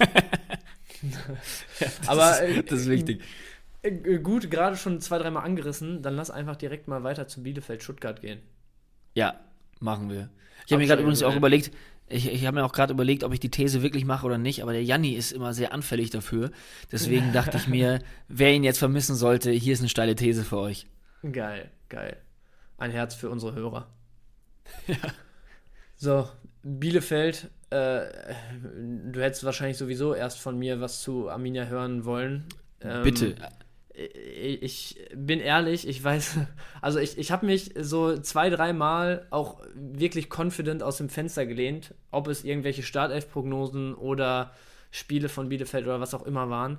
ja, Aber ist, äh, das ist wichtig. Äh, äh, gut, gerade schon zwei, dreimal angerissen, dann lass einfach direkt mal weiter zu Bielefeld-Stuttgart gehen. Ja, machen wir. Ich habe mir gerade übrigens auch überlegt, ich, ich habe mir auch gerade überlegt, ob ich die These wirklich mache oder nicht, aber der Janni ist immer sehr anfällig dafür. Deswegen dachte ich mir, wer ihn jetzt vermissen sollte, hier ist eine steile These für euch. Geil, geil. Ein Herz für unsere Hörer. ja. So, Bielefeld, äh, du hättest wahrscheinlich sowieso erst von mir was zu Arminia hören wollen. Ähm, Bitte ich bin ehrlich, ich weiß, also ich, ich habe mich so zwei, dreimal auch wirklich confident aus dem Fenster gelehnt, ob es irgendwelche Startelf-Prognosen oder Spiele von Bielefeld oder was auch immer waren.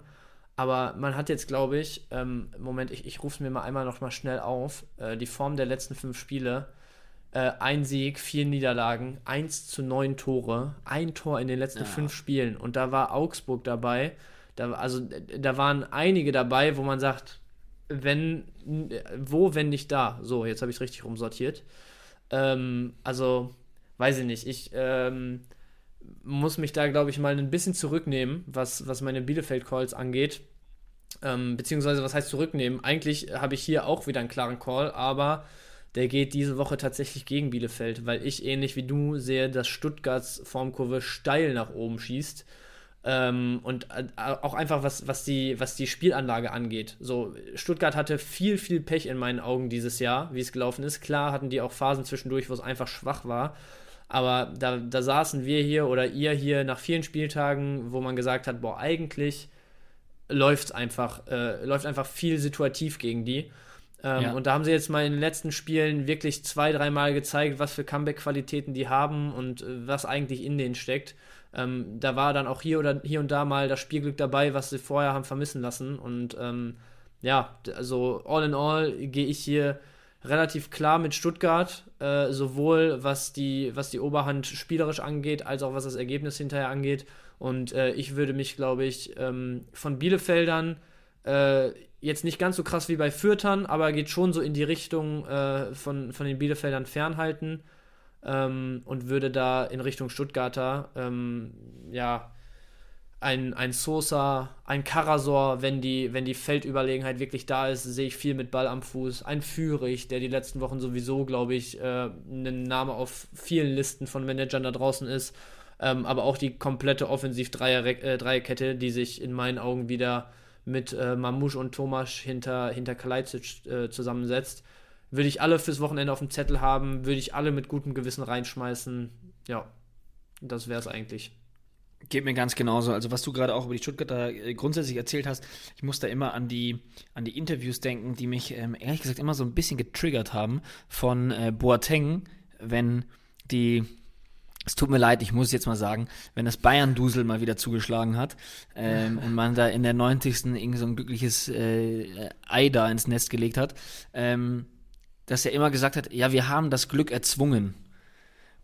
Aber man hat jetzt, glaube ich, ähm, Moment, ich, ich rufe es mir mal einmal noch mal schnell auf, äh, die Form der letzten fünf Spiele. Äh, ein Sieg, vier Niederlagen, eins zu neun Tore, ein Tor in den letzten ja. fünf Spielen. Und da war Augsburg dabei da, also da waren einige dabei, wo man sagt, wenn, wo, wenn nicht da. So, jetzt habe ich es richtig rumsortiert. Ähm, also, weiß ich nicht. Ich ähm, muss mich da, glaube ich, mal ein bisschen zurücknehmen, was, was meine Bielefeld-Calls angeht. Ähm, beziehungsweise, was heißt zurücknehmen? Eigentlich habe ich hier auch wieder einen klaren Call, aber der geht diese Woche tatsächlich gegen Bielefeld, weil ich ähnlich wie du sehe, dass Stuttgarts Formkurve steil nach oben schießt ähm, und äh, auch einfach, was, was, die, was die Spielanlage angeht. So, Stuttgart hatte viel, viel Pech in meinen Augen dieses Jahr, wie es gelaufen ist. Klar hatten die auch Phasen zwischendurch, wo es einfach schwach war. Aber da, da saßen wir hier oder ihr hier nach vielen Spieltagen, wo man gesagt hat, boah, eigentlich läuft einfach, äh, läuft einfach viel situativ gegen die. Ähm, ja. Und da haben sie jetzt mal in den letzten Spielen wirklich zwei, dreimal gezeigt, was für Comeback-Qualitäten die haben und äh, was eigentlich in denen steckt. Ähm, da war dann auch hier oder hier und da mal das Spielglück dabei, was sie vorher haben vermissen lassen. Und ähm, ja, also all in all gehe ich hier relativ klar mit Stuttgart, äh, sowohl was die, was die Oberhand spielerisch angeht, als auch was das Ergebnis hinterher angeht. Und äh, ich würde mich, glaube ich, ähm, von Bielefeldern äh, jetzt nicht ganz so krass wie bei Fürtern, aber geht schon so in die Richtung äh, von, von den Bielefeldern fernhalten ähm, und würde da in Richtung Stuttgarter, ähm, ja, ein, ein Sosa, ein Karasor, wenn die, wenn die Feldüberlegenheit wirklich da ist, sehe ich viel mit Ball am Fuß. Ein Führig, der die letzten Wochen sowieso, glaube ich, äh, ein Name auf vielen Listen von Managern da draußen ist. Ähm, aber auch die komplette Offensiv-Dreierkette, äh, die sich in meinen Augen wieder mit äh, Mamouche und Tomasz hinter, hinter Kalajdzic äh, zusammensetzt. Würde ich alle fürs Wochenende auf dem Zettel haben, würde ich alle mit gutem Gewissen reinschmeißen. Ja, das wäre es eigentlich. Geht mir ganz genauso. Also was du gerade auch über die Stuttgarter äh, grundsätzlich erzählt hast, ich muss da immer an die, an die Interviews denken, die mich ähm, ehrlich gesagt immer so ein bisschen getriggert haben von äh, Boateng, wenn die es tut mir leid, ich muss jetzt mal sagen, wenn das Bayern-Dusel mal wieder zugeschlagen hat ähm, und man da in der 90. irgend so ein glückliches äh, Ei da ins Nest gelegt hat, ähm, dass er immer gesagt hat, ja, wir haben das Glück erzwungen.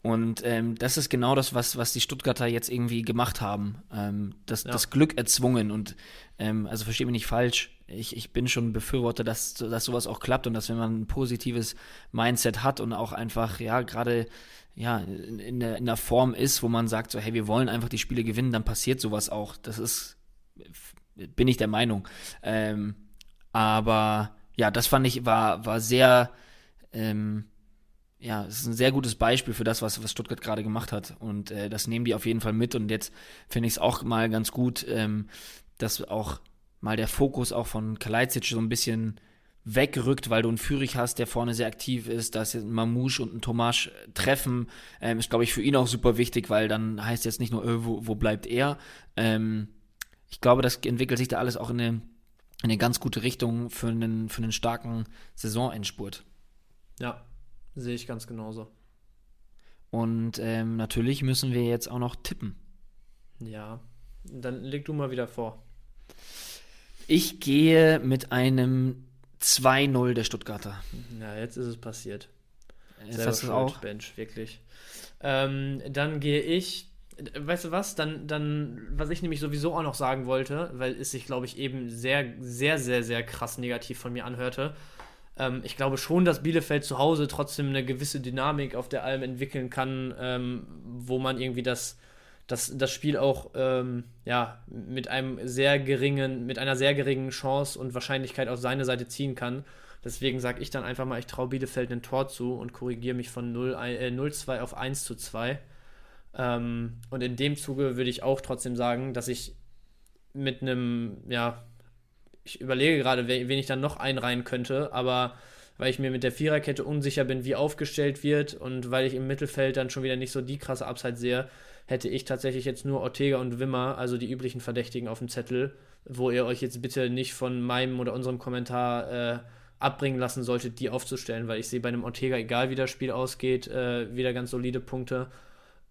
Und ähm, das ist genau das, was, was die Stuttgarter jetzt irgendwie gemacht haben. Ähm, das, ja. das Glück erzwungen. Und ähm, also verstehe mich nicht falsch, ich, ich bin schon Befürworter, dass, dass sowas auch klappt und dass wenn man ein positives Mindset hat und auch einfach, ja, gerade ja, in, in, der, in der Form ist, wo man sagt, so, hey, wir wollen einfach die Spiele gewinnen, dann passiert sowas auch. Das ist, bin ich der Meinung. Ähm, aber ja, das fand ich, war, war sehr, ähm, ja, es ist ein sehr gutes Beispiel für das, was, was Stuttgart gerade gemacht hat. Und äh, das nehmen die auf jeden Fall mit. Und jetzt finde ich es auch mal ganz gut, ähm, dass auch mal der Fokus auch von Kalajdzic so ein bisschen wegrückt, weil du einen Führig hast, der vorne sehr aktiv ist, dass ein Mamouche und ein Tomasch treffen, ähm, ist, glaube ich, für ihn auch super wichtig, weil dann heißt jetzt nicht nur, äh, wo, wo bleibt er. Ähm, ich glaube, das entwickelt sich da alles auch in eine, in eine ganz gute Richtung für einen, für einen starken Saisonendspurt. Ja, sehe ich ganz genauso. Und ähm, natürlich müssen wir jetzt auch noch tippen. Ja, dann leg du mal wieder vor. Ich gehe mit einem 2-0 der Stuttgarter. Ja, jetzt ist es passiert. Jetzt Selber hast du auch. Bench, wirklich. Ähm, dann gehe ich. Weißt du was? Dann, dann, was ich nämlich sowieso auch noch sagen wollte, weil es sich, glaube ich, eben sehr, sehr, sehr, sehr krass negativ von mir anhörte. Ähm, ich glaube schon, dass Bielefeld zu Hause trotzdem eine gewisse Dynamik auf der Alm entwickeln kann, ähm, wo man irgendwie das, das, das Spiel auch ähm, ja, mit einem sehr geringen, mit einer sehr geringen Chance und Wahrscheinlichkeit auf seine Seite ziehen kann. Deswegen sage ich dann einfach mal, ich traue Bielefeld ein Tor zu und korrigiere mich von 0-2 äh, auf 1 zu 2. Ähm, und in dem Zuge würde ich auch trotzdem sagen, dass ich mit einem, ja, ich überlege gerade, wen ich dann noch einreihen könnte, aber weil ich mir mit der Viererkette unsicher bin, wie aufgestellt wird und weil ich im Mittelfeld dann schon wieder nicht so die krasse Upside sehe, hätte ich tatsächlich jetzt nur Ortega und Wimmer, also die üblichen Verdächtigen, auf dem Zettel, wo ihr euch jetzt bitte nicht von meinem oder unserem Kommentar äh, abbringen lassen solltet, die aufzustellen, weil ich sehe bei einem Ortega, egal wie das Spiel ausgeht, äh, wieder ganz solide Punkte.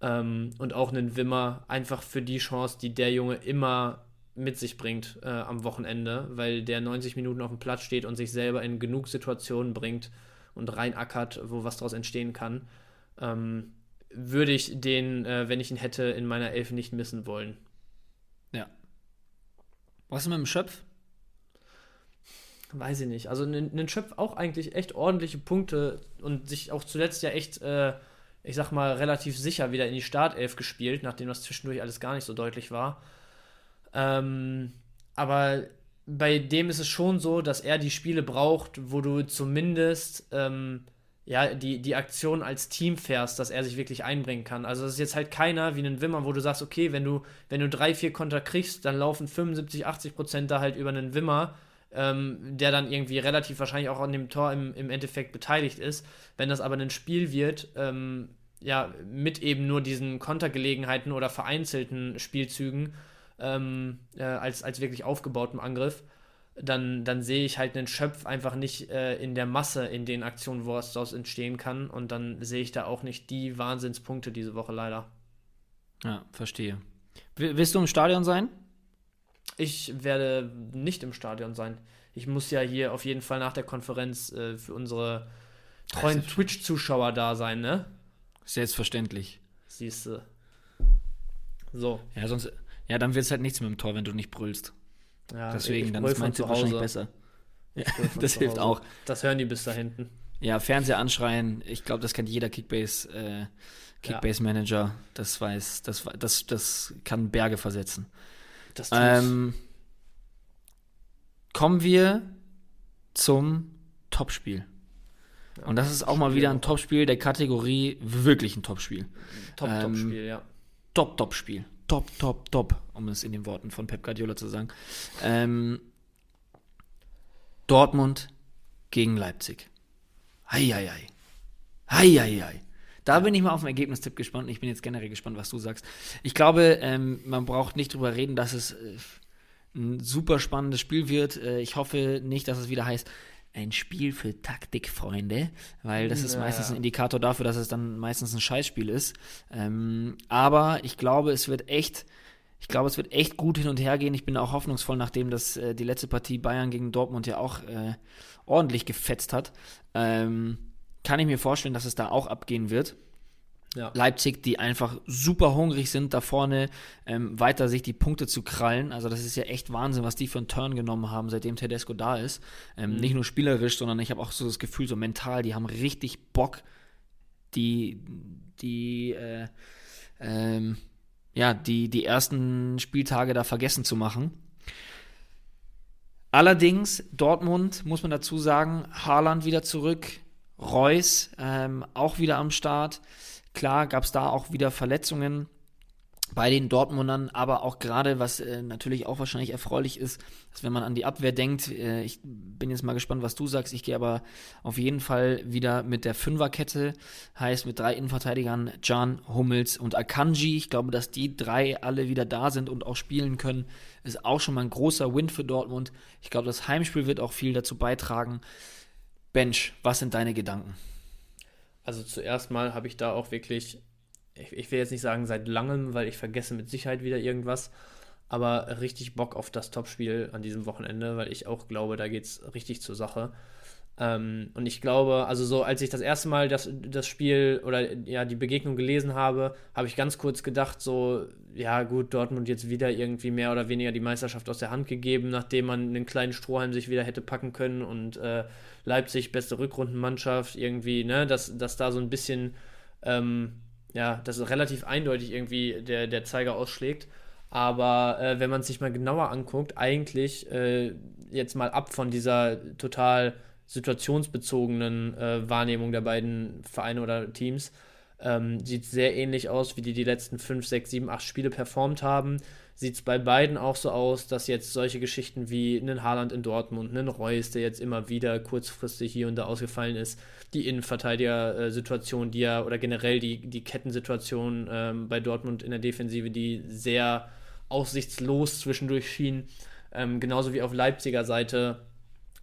Ähm, und auch einen Wimmer einfach für die Chance, die der Junge immer mit sich bringt äh, am Wochenende, weil der 90 Minuten auf dem Platz steht und sich selber in genug Situationen bringt und reinackert, wo was daraus entstehen kann. Ähm, würde ich den, äh, wenn ich ihn hätte, in meiner Elf nicht missen wollen. Ja. Was ist mit dem Schöpf? Weiß ich nicht. Also ein Schöpf auch eigentlich echt ordentliche Punkte und sich auch zuletzt ja echt, äh, ich sag mal, relativ sicher wieder in die Startelf gespielt, nachdem das zwischendurch alles gar nicht so deutlich war. Ähm, aber bei dem ist es schon so, dass er die Spiele braucht, wo du zumindest ähm, ja, die, die Aktion als Team fährst, dass er sich wirklich einbringen kann. Also es ist jetzt halt keiner wie ein Wimmer, wo du sagst, okay, wenn du, wenn du drei, vier Konter kriegst, dann laufen 75, 80 Prozent da halt über einen Wimmer, ähm, der dann irgendwie relativ wahrscheinlich auch an dem Tor im, im Endeffekt beteiligt ist. Wenn das aber ein Spiel wird, ähm, ja, mit eben nur diesen Kontergelegenheiten oder vereinzelten Spielzügen ähm, äh, als, als wirklich aufgebautem Angriff, dann, dann sehe ich halt einen Schöpf einfach nicht äh, in der Masse in den Aktionen, wo es daraus entstehen kann. Und dann sehe ich da auch nicht die Wahnsinnspunkte diese Woche leider. Ja, verstehe. Willst du im Stadion sein? Ich werde nicht im Stadion sein. Ich muss ja hier auf jeden Fall nach der Konferenz äh, für unsere treuen Twitch-Zuschauer da sein, ne? Selbstverständlich. Siehst du. So. Ja, sonst, ja, dann wird es halt nichts mit dem Tor, wenn du nicht brüllst. Ja, Deswegen, dann ist mein Tipp wahrscheinlich besser. Ja, das hilft auch. Das hören die bis da hinten. Ja, Fernseher anschreien, ich glaube, das kennt jeder Kickbase, äh, Kickbase Manager. Das weiß, das, das, das kann Berge versetzen. Das ähm, kommen wir zum Topspiel. Ja, Und das ist auch mal wieder ein Topspiel der Kategorie wirklich ein Topspiel. Top-Top-Spiel, ähm, ja. Top-Top-Spiel. Top, top, top, um es in den Worten von Pep Guardiola zu sagen. Ähm, Dortmund gegen Leipzig. Heieiei. Heieiei. Da bin ich mal auf den Ergebnistipp gespannt. Ich bin jetzt generell gespannt, was du sagst. Ich glaube, ähm, man braucht nicht drüber reden, dass es äh, ein super spannendes Spiel wird. Äh, ich hoffe nicht, dass es wieder heißt, ein Spiel für Taktikfreunde, weil das ist ja. meistens ein Indikator dafür, dass es dann meistens ein Scheißspiel ist. Ähm, aber ich glaube, es wird echt, ich glaube, es wird echt gut hin und her gehen. Ich bin auch hoffnungsvoll, nachdem das äh, die letzte Partie Bayern gegen Dortmund ja auch äh, ordentlich gefetzt hat. Ähm, kann ich mir vorstellen, dass es da auch abgehen wird. Ja. Leipzig, die einfach super hungrig sind, da vorne ähm, weiter sich die Punkte zu krallen. Also das ist ja echt Wahnsinn, was die für einen Turn genommen haben, seitdem Tedesco da ist. Ähm, mhm. Nicht nur spielerisch, sondern ich habe auch so das Gefühl, so mental, die haben richtig Bock, die, die, äh, ähm, ja, die, die ersten Spieltage da vergessen zu machen. Allerdings, Dortmund, muss man dazu sagen, Haaland wieder zurück, Reus ähm, auch wieder am Start. Klar gab es da auch wieder Verletzungen bei den Dortmundern, aber auch gerade, was äh, natürlich auch wahrscheinlich erfreulich ist, dass wenn man an die Abwehr denkt, äh, ich bin jetzt mal gespannt, was du sagst, ich gehe aber auf jeden Fall wieder mit der Fünferkette, heißt mit drei Innenverteidigern, Can, Hummels und Akanji. Ich glaube, dass die drei alle wieder da sind und auch spielen können, ist auch schon mal ein großer Win für Dortmund. Ich glaube, das Heimspiel wird auch viel dazu beitragen. Bench, was sind deine Gedanken? Also zuerst mal habe ich da auch wirklich, ich, ich, will jetzt nicht sagen seit langem, weil ich vergesse mit Sicherheit wieder irgendwas, aber richtig Bock auf das Topspiel an diesem Wochenende, weil ich auch glaube, da geht es richtig zur Sache. Ähm, und ich glaube, also so, als ich das erste Mal das, das Spiel oder ja, die Begegnung gelesen habe, habe ich ganz kurz gedacht, so, ja gut, Dortmund jetzt wieder irgendwie mehr oder weniger die Meisterschaft aus der Hand gegeben, nachdem man einen kleinen Strohhalm sich wieder hätte packen können und äh, Leipzig beste Rückrundenmannschaft, irgendwie, ne, dass, dass da so ein bisschen, ähm, ja, dass relativ eindeutig irgendwie der, der Zeiger ausschlägt. Aber äh, wenn man sich mal genauer anguckt, eigentlich äh, jetzt mal ab von dieser total situationsbezogenen äh, Wahrnehmung der beiden Vereine oder Teams. Ähm, sieht sehr ähnlich aus, wie die die letzten 5, 6, 7, 8 Spiele performt haben. Sieht es bei beiden auch so aus, dass jetzt solche Geschichten wie einen Haaland in Dortmund, einen Reus, der jetzt immer wieder kurzfristig hier und da ausgefallen ist, die Innenverteidiger-Situation, die ja, oder generell die, die Kettensituation ähm, bei Dortmund in der Defensive, die sehr aussichtslos zwischendurch schien, ähm, genauso wie auf Leipziger Seite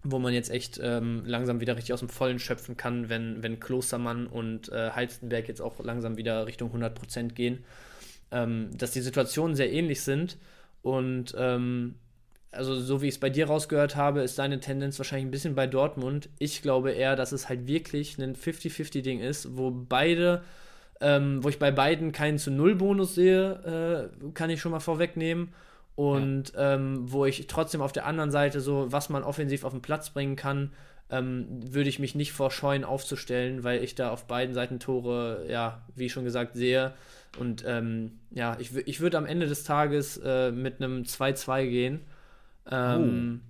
wo man jetzt echt ähm, langsam wieder richtig aus dem Vollen schöpfen kann, wenn, wenn Klostermann und äh, Halstenberg jetzt auch langsam wieder Richtung 100% gehen, ähm, dass die Situationen sehr ähnlich sind und ähm, also so wie ich es bei dir rausgehört habe, ist deine Tendenz wahrscheinlich ein bisschen bei Dortmund. Ich glaube eher, dass es halt wirklich ein 50-50-Ding ist, wo beide, ähm, wo ich bei beiden keinen zu Null Bonus sehe, äh, kann ich schon mal vorwegnehmen und ja. ähm, wo ich trotzdem auf der anderen Seite so, was man offensiv auf den Platz bringen kann, ähm, würde ich mich nicht vorscheuen aufzustellen, weil ich da auf beiden Seiten Tore, ja, wie schon gesagt, sehe. Und ähm, ja, ich, ich würde am Ende des Tages äh, mit einem 2-2 gehen. Ähm,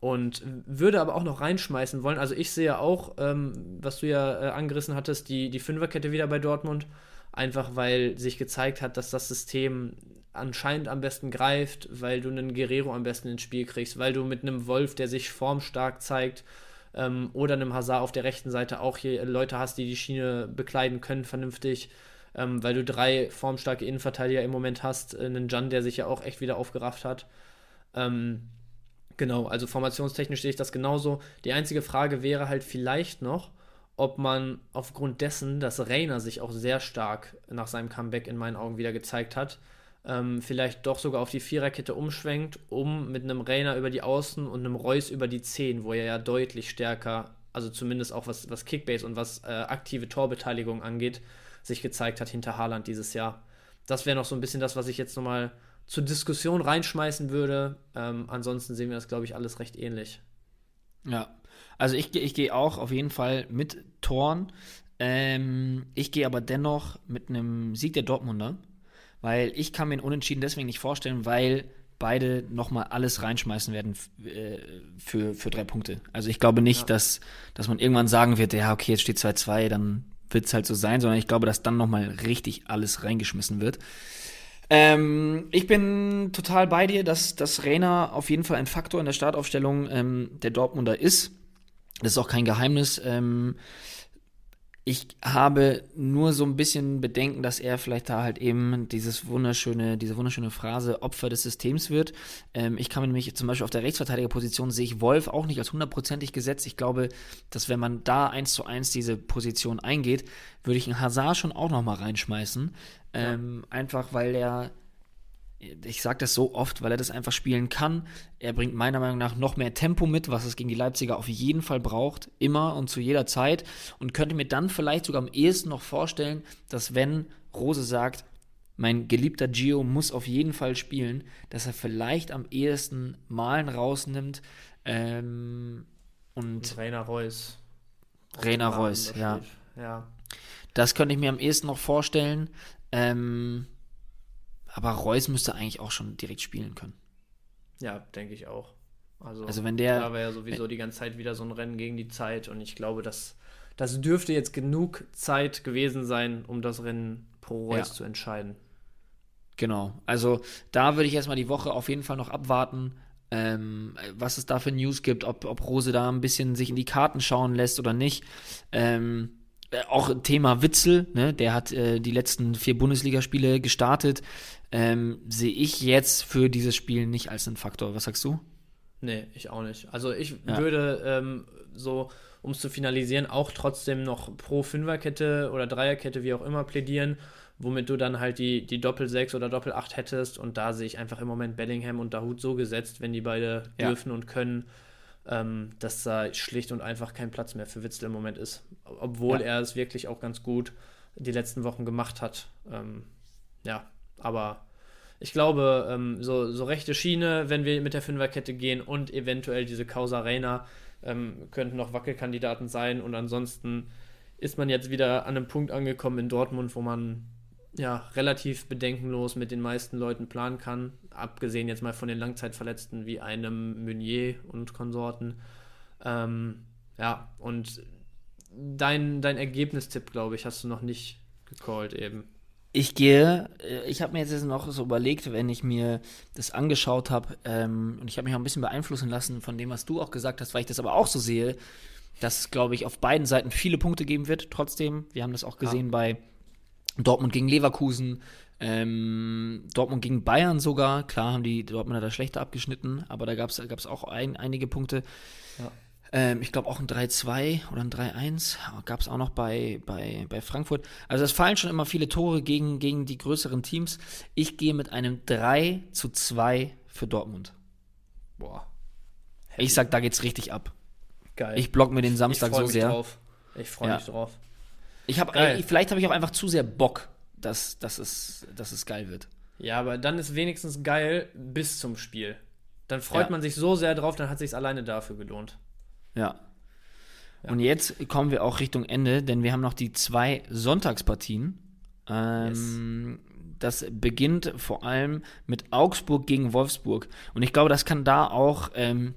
oh. Und würde aber auch noch reinschmeißen wollen. Also ich sehe auch, ähm, was du ja äh, angerissen hattest, die, die Fünferkette wieder bei Dortmund. Einfach weil sich gezeigt hat, dass das System anscheinend am besten greift, weil du einen Guerrero am besten ins Spiel kriegst, weil du mit einem Wolf, der sich formstark zeigt, ähm, oder einem Hazard auf der rechten Seite auch hier Leute hast, die die Schiene bekleiden können vernünftig, ähm, weil du drei formstarke Innenverteidiger im Moment hast, äh, einen Jan, der sich ja auch echt wieder aufgerafft hat. Ähm, genau, also formationstechnisch sehe ich das genauso. Die einzige Frage wäre halt vielleicht noch, ob man aufgrund dessen, dass Reiner sich auch sehr stark nach seinem Comeback in meinen Augen wieder gezeigt hat, ähm, vielleicht doch sogar auf die Viererkette umschwenkt, um mit einem Rainer über die Außen und einem Reus über die Zehn, wo er ja deutlich stärker, also zumindest auch was, was Kickbase und was äh, aktive Torbeteiligung angeht, sich gezeigt hat hinter Haaland dieses Jahr. Das wäre noch so ein bisschen das, was ich jetzt nochmal zur Diskussion reinschmeißen würde. Ähm, ansonsten sehen wir das, glaube ich, alles recht ähnlich. Ja, also ich, ich gehe auch auf jeden Fall mit Toren. Ähm, ich gehe aber dennoch mit einem Sieg der Dortmunder, weil ich kann mir einen Unentschieden deswegen nicht vorstellen, weil beide nochmal alles reinschmeißen werden äh, für, für drei Punkte. Also ich glaube nicht, ja. dass, dass man irgendwann sagen wird, ja, okay, jetzt steht 2-2, dann wird es halt so sein, sondern ich glaube, dass dann nochmal richtig alles reingeschmissen wird. Ähm, ich bin total bei dir, dass, dass Rainer auf jeden Fall ein Faktor in der Startaufstellung ähm, der Dortmunder ist. Das ist auch kein Geheimnis. Ähm, ich habe nur so ein bisschen Bedenken, dass er vielleicht da halt eben dieses wunderschöne, diese wunderschöne Phrase Opfer des Systems wird. Ähm, ich kann mir nämlich zum Beispiel auf der Rechtsverteidigerposition sehe ich Wolf auch nicht als hundertprozentig gesetzt. Ich glaube, dass wenn man da eins zu eins diese Position eingeht, würde ich einen Hazard schon auch noch mal reinschmeißen. Ähm, ja. Einfach weil er ich sage das so oft, weil er das einfach spielen kann. Er bringt meiner Meinung nach noch mehr Tempo mit, was es gegen die Leipziger auf jeden Fall braucht, immer und zu jeder Zeit. Und könnte mir dann vielleicht sogar am ehesten noch vorstellen, dass wenn Rose sagt, mein geliebter Gio muss auf jeden Fall spielen, dass er vielleicht am ehesten Malen rausnimmt ähm, und Rainer Reus. Rainer Reus, ja. ja. Das könnte ich mir am ehesten noch vorstellen. Ähm, aber Reus müsste eigentlich auch schon direkt spielen können. Ja, denke ich auch. Also, also wenn der. Da war ja sowieso die ganze Zeit wieder so ein Rennen gegen die Zeit und ich glaube, dass das dürfte jetzt genug Zeit gewesen sein, um das Rennen pro Reus ja. zu entscheiden. Genau. Also da würde ich erstmal die Woche auf jeden Fall noch abwarten, ähm, was es da für News gibt, ob, ob Rose da ein bisschen sich in die Karten schauen lässt oder nicht. Ähm, äh, auch Thema Witzel, ne? der hat äh, die letzten vier Bundesligaspiele gestartet ähm, sehe ich jetzt für dieses Spiel nicht als einen Faktor. Was sagst du? Nee, ich auch nicht. Also ich ja. würde ähm, so, um es zu finalisieren, auch trotzdem noch pro Fünferkette oder Dreierkette, wie auch immer, plädieren, womit du dann halt die, die Doppel-6 oder Doppel-8 hättest. Und da sehe ich einfach im Moment Bellingham und Dahut so gesetzt, wenn die beide ja. dürfen und können, ähm, dass da schlicht und einfach kein Platz mehr für Witzel im Moment ist. Obwohl ja. er es wirklich auch ganz gut die letzten Wochen gemacht hat. Ähm, ja, aber ich glaube, ähm, so, so rechte Schiene, wenn wir mit der Fünferkette gehen und eventuell diese Causa Reina ähm, könnten noch Wackelkandidaten sein. Und ansonsten ist man jetzt wieder an einem Punkt angekommen in Dortmund, wo man ja relativ bedenkenlos mit den meisten Leuten planen kann. Abgesehen jetzt mal von den Langzeitverletzten wie einem Meunier und Konsorten. Ähm, ja, und dein, dein Ergebnistipp, glaube ich, hast du noch nicht gecallt eben. Ich gehe, äh, ich habe mir jetzt noch so überlegt, wenn ich mir das angeschaut habe, ähm, und ich habe mich auch ein bisschen beeinflussen lassen von dem, was du auch gesagt hast, weil ich das aber auch so sehe, dass es, glaube ich, auf beiden Seiten viele Punkte geben wird. Trotzdem, wir haben das auch gesehen ja. bei Dortmund gegen Leverkusen, ähm, Dortmund gegen Bayern sogar. Klar haben die Dortmunder da schlechter abgeschnitten, aber da gab es auch ein, einige Punkte. Ja. Ähm, ich glaube auch ein 3-2 oder ein 3-1 gab es auch noch bei, bei, bei Frankfurt. Also es fallen schon immer viele Tore gegen, gegen die größeren Teams. Ich gehe mit einem 3 zu 2 für Dortmund. Boah. Heavy. Ich sag, da geht's richtig ab. Geil. Ich block mir den Samstag so sehr. Drauf. Ich freue ja. mich drauf. Ich hab, äh, vielleicht habe ich auch einfach zu sehr Bock, dass, dass, es, dass es geil wird. Ja, aber dann ist wenigstens geil bis zum Spiel. Dann freut ja. man sich so sehr drauf, dann hat sich alleine dafür gelohnt. Ja. ja. Und jetzt kommen wir auch Richtung Ende, denn wir haben noch die zwei Sonntagspartien. Ähm, yes. Das beginnt vor allem mit Augsburg gegen Wolfsburg. Und ich glaube, das kann da auch ähm,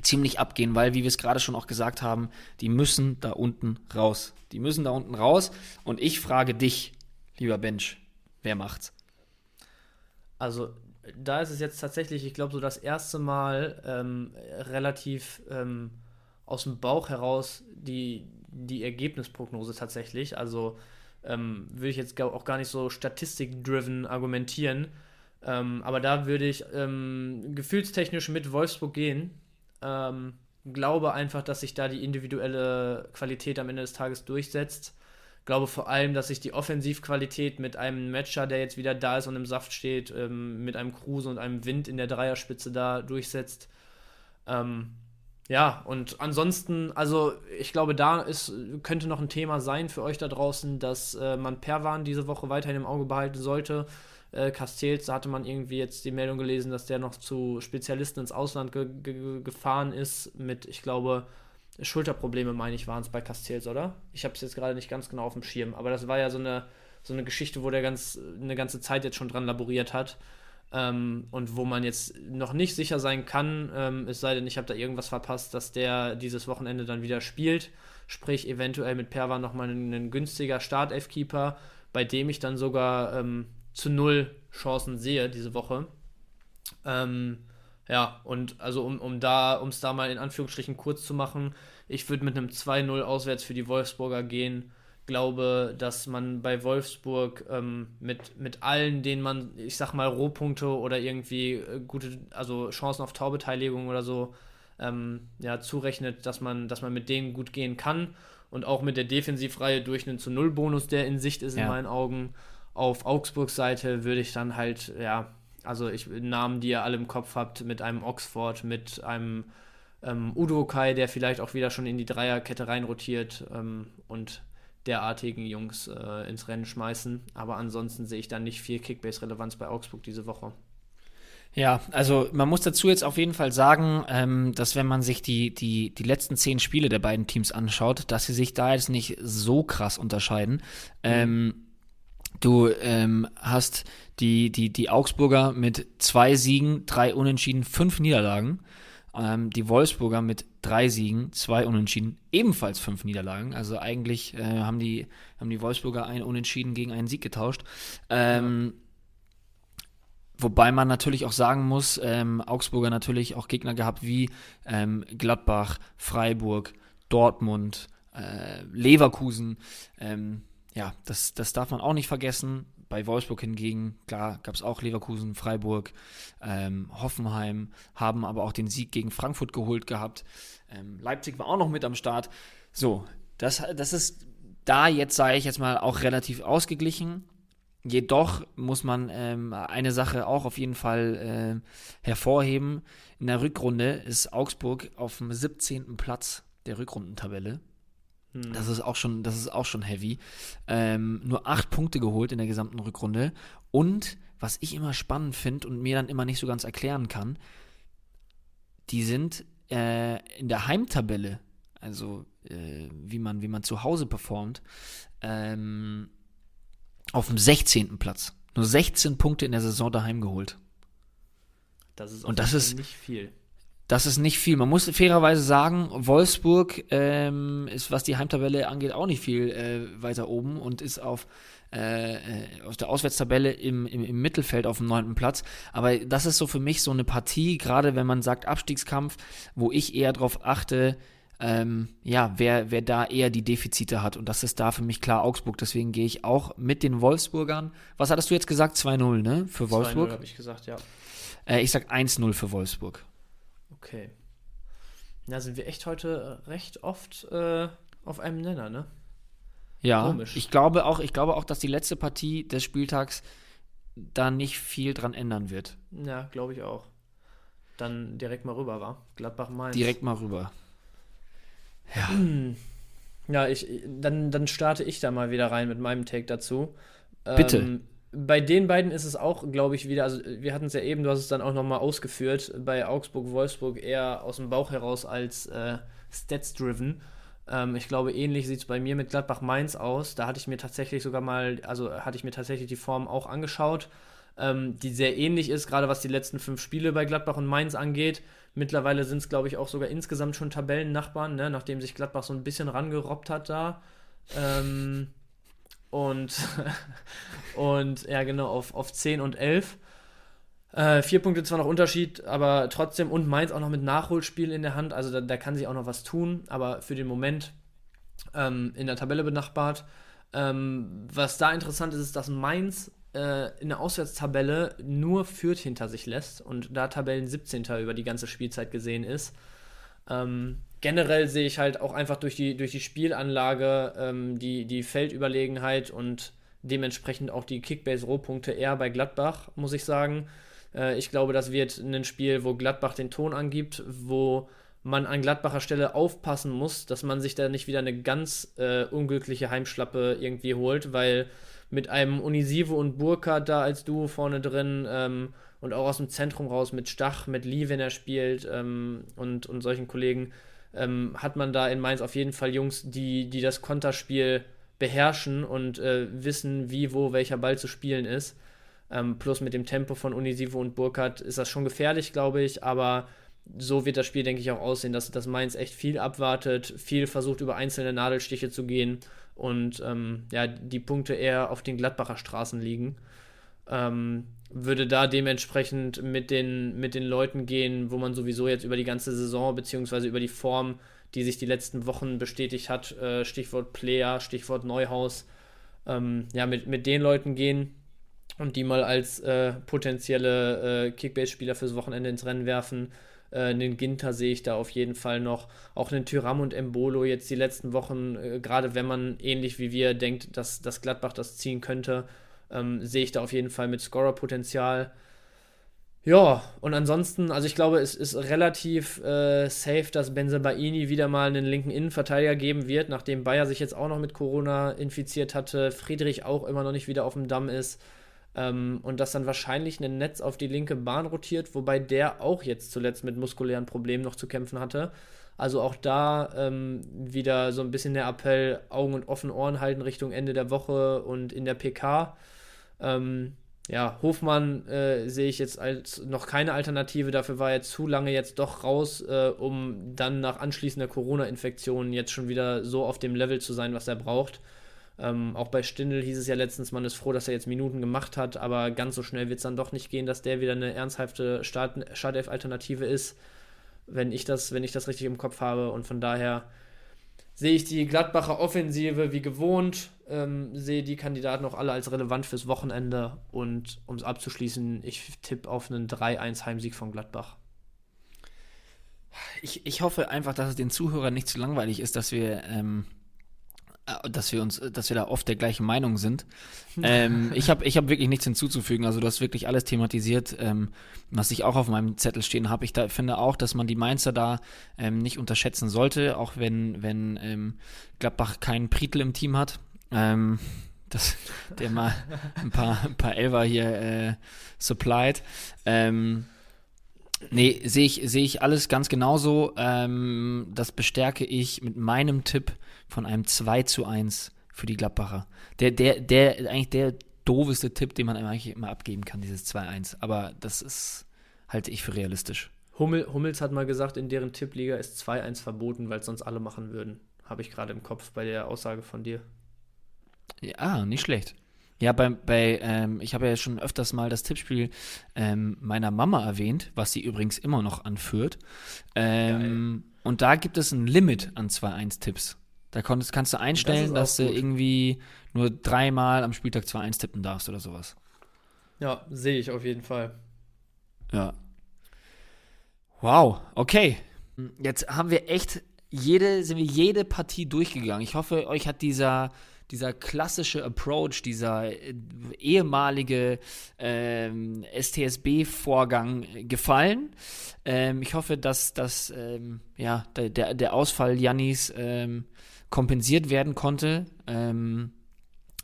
ziemlich abgehen, weil, wie wir es gerade schon auch gesagt haben, die müssen da unten raus. Die müssen da unten raus. Und ich frage dich, lieber Bench, wer macht's? Also, da ist es jetzt tatsächlich, ich glaube, so das erste Mal ähm, relativ ähm, aus dem Bauch heraus die, die Ergebnisprognose tatsächlich. Also ähm, würde ich jetzt auch gar nicht so statistik-driven argumentieren. Ähm, aber da würde ich ähm, gefühlstechnisch mit Wolfsburg gehen. Ähm, glaube einfach, dass sich da die individuelle Qualität am Ende des Tages durchsetzt. Glaube vor allem, dass sich die Offensivqualität mit einem Matcher, der jetzt wieder da ist und im Saft steht, ähm, mit einem Kruse und einem Wind in der Dreierspitze da durchsetzt. Ähm, ja, und ansonsten, also ich glaube, da ist, könnte noch ein Thema sein für euch da draußen, dass äh, man Perwan diese Woche weiterhin im Auge behalten sollte. Äh, Castells, da hatte man irgendwie jetzt die Meldung gelesen, dass der noch zu Spezialisten ins Ausland ge ge gefahren ist mit, ich glaube, Schulterprobleme, meine ich, waren es bei Castells, oder? Ich habe es jetzt gerade nicht ganz genau auf dem Schirm, aber das war ja so eine, so eine Geschichte, wo der ganz eine ganze Zeit jetzt schon dran laboriert hat. Ähm, und wo man jetzt noch nicht sicher sein kann, ähm, es sei denn, ich habe da irgendwas verpasst, dass der dieses Wochenende dann wieder spielt. Sprich, eventuell mit Perwa nochmal ein, ein günstiger Startelf-Keeper, bei dem ich dann sogar ähm, zu null Chancen sehe diese Woche. Ähm, ja, und also um, um da, um es da mal in Anführungsstrichen kurz zu machen, ich würde mit einem 2-0 auswärts für die Wolfsburger gehen. Glaube, dass man bei Wolfsburg ähm, mit, mit allen, denen man, ich sag mal, Rohpunkte oder irgendwie äh, gute, also Chancen auf Torbeteiligung oder so, ähm, ja, zurechnet, dass man, dass man mit denen gut gehen kann. Und auch mit der Defensivreihe durch einen zu Null Bonus, der in Sicht ist, ja. in meinen Augen. Auf Augsburgs Seite würde ich dann halt, ja, also ich, Namen, die ihr alle im Kopf habt, mit einem Oxford, mit einem ähm, Udo Kai, der vielleicht auch wieder schon in die Dreierkette reinrotiert ähm, und derartigen Jungs äh, ins Rennen schmeißen. Aber ansonsten sehe ich da nicht viel Kickbase-Relevanz bei Augsburg diese Woche. Ja, also man muss dazu jetzt auf jeden Fall sagen, ähm, dass wenn man sich die, die, die letzten zehn Spiele der beiden Teams anschaut, dass sie sich da jetzt nicht so krass unterscheiden. Ähm, du ähm, hast die, die, die Augsburger mit zwei Siegen, drei Unentschieden, fünf Niederlagen. Ähm, die Wolfsburger mit drei Siegen, zwei Unentschieden, ebenfalls fünf Niederlagen. Also eigentlich äh, haben, die, haben die Wolfsburger ein Unentschieden gegen einen Sieg getauscht. Ähm, Wobei man natürlich auch sagen muss, ähm, Augsburger natürlich auch Gegner gehabt wie ähm, Gladbach, Freiburg, Dortmund, äh, Leverkusen. Ähm, ja, das, das darf man auch nicht vergessen. Bei Wolfsburg hingegen, klar, gab es auch Leverkusen, Freiburg, ähm, Hoffenheim, haben aber auch den Sieg gegen Frankfurt geholt gehabt. Ähm, Leipzig war auch noch mit am Start. So, das, das ist da jetzt, sage ich jetzt mal, auch relativ ausgeglichen. Jedoch muss man ähm, eine Sache auch auf jeden Fall äh, hervorheben. In der Rückrunde ist Augsburg auf dem 17. Platz der Rückrundentabelle. Hm. Das ist auch schon, das ist auch schon heavy. Ähm, nur acht Punkte geholt in der gesamten Rückrunde. Und was ich immer spannend finde und mir dann immer nicht so ganz erklären kann, die sind äh, in der Heimtabelle, also äh, wie, man, wie man zu Hause performt, ähm, auf dem 16. Platz. Nur 16 Punkte in der Saison daheim geholt. Das ist und das ist nicht viel. Das ist nicht viel. Man muss fairerweise sagen, Wolfsburg ähm, ist, was die Heimtabelle angeht, auch nicht viel äh, weiter oben und ist auf, äh, äh aus der Auswärtstabelle im, im, im, Mittelfeld auf dem neunten Platz. Aber das ist so für mich so eine Partie, gerade wenn man sagt Abstiegskampf, wo ich eher darauf achte, ähm, ja, wer, wer da eher die Defizite hat. Und das ist da für mich klar Augsburg. Deswegen gehe ich auch mit den Wolfsburgern. Was hattest du jetzt gesagt? 2-0, ne? Für Wolfsburg? 2-0 habe ich gesagt, ja. Äh, ich sag 1-0 für Wolfsburg. Okay. Da sind wir echt heute recht oft äh, auf einem Nenner, ne? Ja, Komisch. ich glaube auch, ich glaube auch, dass die letzte Partie des Spieltags da nicht viel dran ändern wird. Ja, glaube ich auch. Dann direkt mal rüber, war Gladbach Mainz. Direkt mal rüber. Ja. Ja, ich, dann, dann starte ich da mal wieder rein mit meinem Take dazu. Bitte. Ähm, bei den beiden ist es auch, glaube ich, wieder, also wir hatten es ja eben, du hast es dann auch nochmal ausgeführt, bei Augsburg-Wolfsburg eher aus dem Bauch heraus als äh, Stats-driven. Ähm, ich glaube, ähnlich sieht es bei mir mit Gladbach-Mainz aus. Da hatte ich mir tatsächlich sogar mal, also hatte ich mir tatsächlich die Form auch angeschaut, ähm, die sehr ähnlich ist, gerade was die letzten fünf Spiele bei Gladbach und Mainz angeht. Mittlerweile sind es, glaube ich, auch sogar insgesamt schon Tabellennachbarn, ne? nachdem sich Gladbach so ein bisschen rangerobbt hat da. Ähm, und, und ja, genau, auf, auf 10 und 11. Äh, vier Punkte zwar noch Unterschied, aber trotzdem und Mainz auch noch mit Nachholspiel in der Hand. Also da, da kann sich auch noch was tun, aber für den Moment ähm, in der Tabelle benachbart. Ähm, was da interessant ist, ist, dass Mainz äh, in der Auswärtstabelle nur Fürth hinter sich lässt und da Tabellen 17. über die ganze Spielzeit gesehen ist. Ähm, generell sehe ich halt auch einfach durch die, durch die Spielanlage ähm, die, die Feldüberlegenheit und dementsprechend auch die Kickbase-Rohpunkte eher bei Gladbach, muss ich sagen. Äh, ich glaube, das wird ein Spiel, wo Gladbach den Ton angibt, wo man an Gladbacher Stelle aufpassen muss, dass man sich da nicht wieder eine ganz äh, unglückliche Heimschlappe irgendwie holt, weil mit einem Unisivo und Burkhardt da als Duo vorne drin ähm, und auch aus dem Zentrum raus mit Stach, mit Lee, wenn er spielt ähm, und, und solchen Kollegen, ähm, hat man da in Mainz auf jeden Fall Jungs, die, die das Konterspiel beherrschen und äh, wissen, wie, wo, welcher Ball zu spielen ist. Ähm, plus mit dem Tempo von Unisivo und Burkhardt ist das schon gefährlich, glaube ich, aber so wird das Spiel, denke ich, auch aussehen, dass, dass Mainz echt viel abwartet, viel versucht, über einzelne Nadelstiche zu gehen und ähm, ja, die Punkte eher auf den Gladbacher Straßen liegen. Ähm, würde da dementsprechend mit den, mit den Leuten gehen, wo man sowieso jetzt über die ganze Saison beziehungsweise über die Form, die sich die letzten Wochen bestätigt hat, äh, Stichwort Player, Stichwort Neuhaus, ähm, ja, mit, mit den Leuten gehen und die mal als äh, potenzielle äh, Kickbase-Spieler fürs Wochenende ins Rennen werfen. Äh, einen Ginter sehe ich da auf jeden Fall noch. Auch einen Tyram und Embolo jetzt die letzten Wochen, äh, gerade wenn man ähnlich wie wir denkt, dass, dass Gladbach das ziehen könnte, ähm, sehe ich da auf jeden Fall mit Scorer-Potenzial. Ja, und ansonsten, also ich glaube, es ist relativ äh, safe, dass Benzebaini wieder mal einen linken Innenverteidiger geben wird, nachdem Bayer sich jetzt auch noch mit Corona infiziert hatte, Friedrich auch immer noch nicht wieder auf dem Damm ist. Ähm, und dass dann wahrscheinlich ein Netz auf die linke Bahn rotiert, wobei der auch jetzt zuletzt mit muskulären Problemen noch zu kämpfen hatte. Also auch da ähm, wieder so ein bisschen der Appell, Augen und offene Ohren halten Richtung Ende der Woche und in der PK. Ähm, ja, Hofmann äh, sehe ich jetzt als noch keine Alternative. Dafür war er zu lange jetzt doch raus, äh, um dann nach anschließender Corona-Infektion jetzt schon wieder so auf dem Level zu sein, was er braucht. Ähm, auch bei Stindl hieß es ja letztens, man ist froh, dass er jetzt Minuten gemacht hat, aber ganz so schnell wird es dann doch nicht gehen, dass der wieder eine ernsthafte Startelf-Alternative ist, wenn ich, das, wenn ich das richtig im Kopf habe. Und von daher sehe ich die Gladbacher Offensive wie gewohnt, ähm, sehe die Kandidaten auch alle als relevant fürs Wochenende und um es abzuschließen, ich tippe auf einen 3-1 Heimsieg von Gladbach. Ich, ich hoffe einfach, dass es den Zuhörern nicht zu langweilig ist, dass wir ähm, äh, dass wir uns, dass wir da oft der gleichen Meinung sind. ähm, ich habe ich hab wirklich nichts hinzuzufügen. Also du hast wirklich alles thematisiert, ähm, was ich auch auf meinem Zettel stehen habe. Ich da, finde auch, dass man die Mainzer da ähm, nicht unterschätzen sollte, auch wenn, wenn ähm, Gladbach keinen Pritel im Team hat. Ähm, das, der mal ein paar, ein paar Elver hier äh, supplied. Ähm, nee, sehe ich, seh ich alles ganz genauso. Ähm, das bestärke ich mit meinem Tipp von einem 2 zu 1 für die Gladbacher. Der, der, der, eigentlich der doofeste Tipp, den man eigentlich immer abgeben kann, dieses 2-1. Aber das ist, halte ich für realistisch. Hummel, Hummels hat mal gesagt, in deren Tippliga ist 2-1 verboten, weil es sonst alle machen würden. Habe ich gerade im Kopf bei der Aussage von dir. Ja, nicht schlecht. Ja, bei, bei ähm, ich habe ja schon öfters mal das Tippspiel ähm, meiner Mama erwähnt, was sie übrigens immer noch anführt. Ähm, und da gibt es ein Limit an 2-1-Tipps. Da konntest, kannst du einstellen, das dass du irgendwie nur dreimal am Spieltag 2-1 tippen darfst oder sowas. Ja, sehe ich auf jeden Fall. Ja. Wow, okay. Jetzt haben wir echt jede, sind wir jede Partie durchgegangen. Ich hoffe, euch hat dieser, dieser klassische Approach, dieser äh, ehemalige ähm, STSB-Vorgang gefallen. Ähm, ich hoffe, dass, dass ähm, ja, der, der Ausfall Jannis ähm, kompensiert werden konnte. Ähm,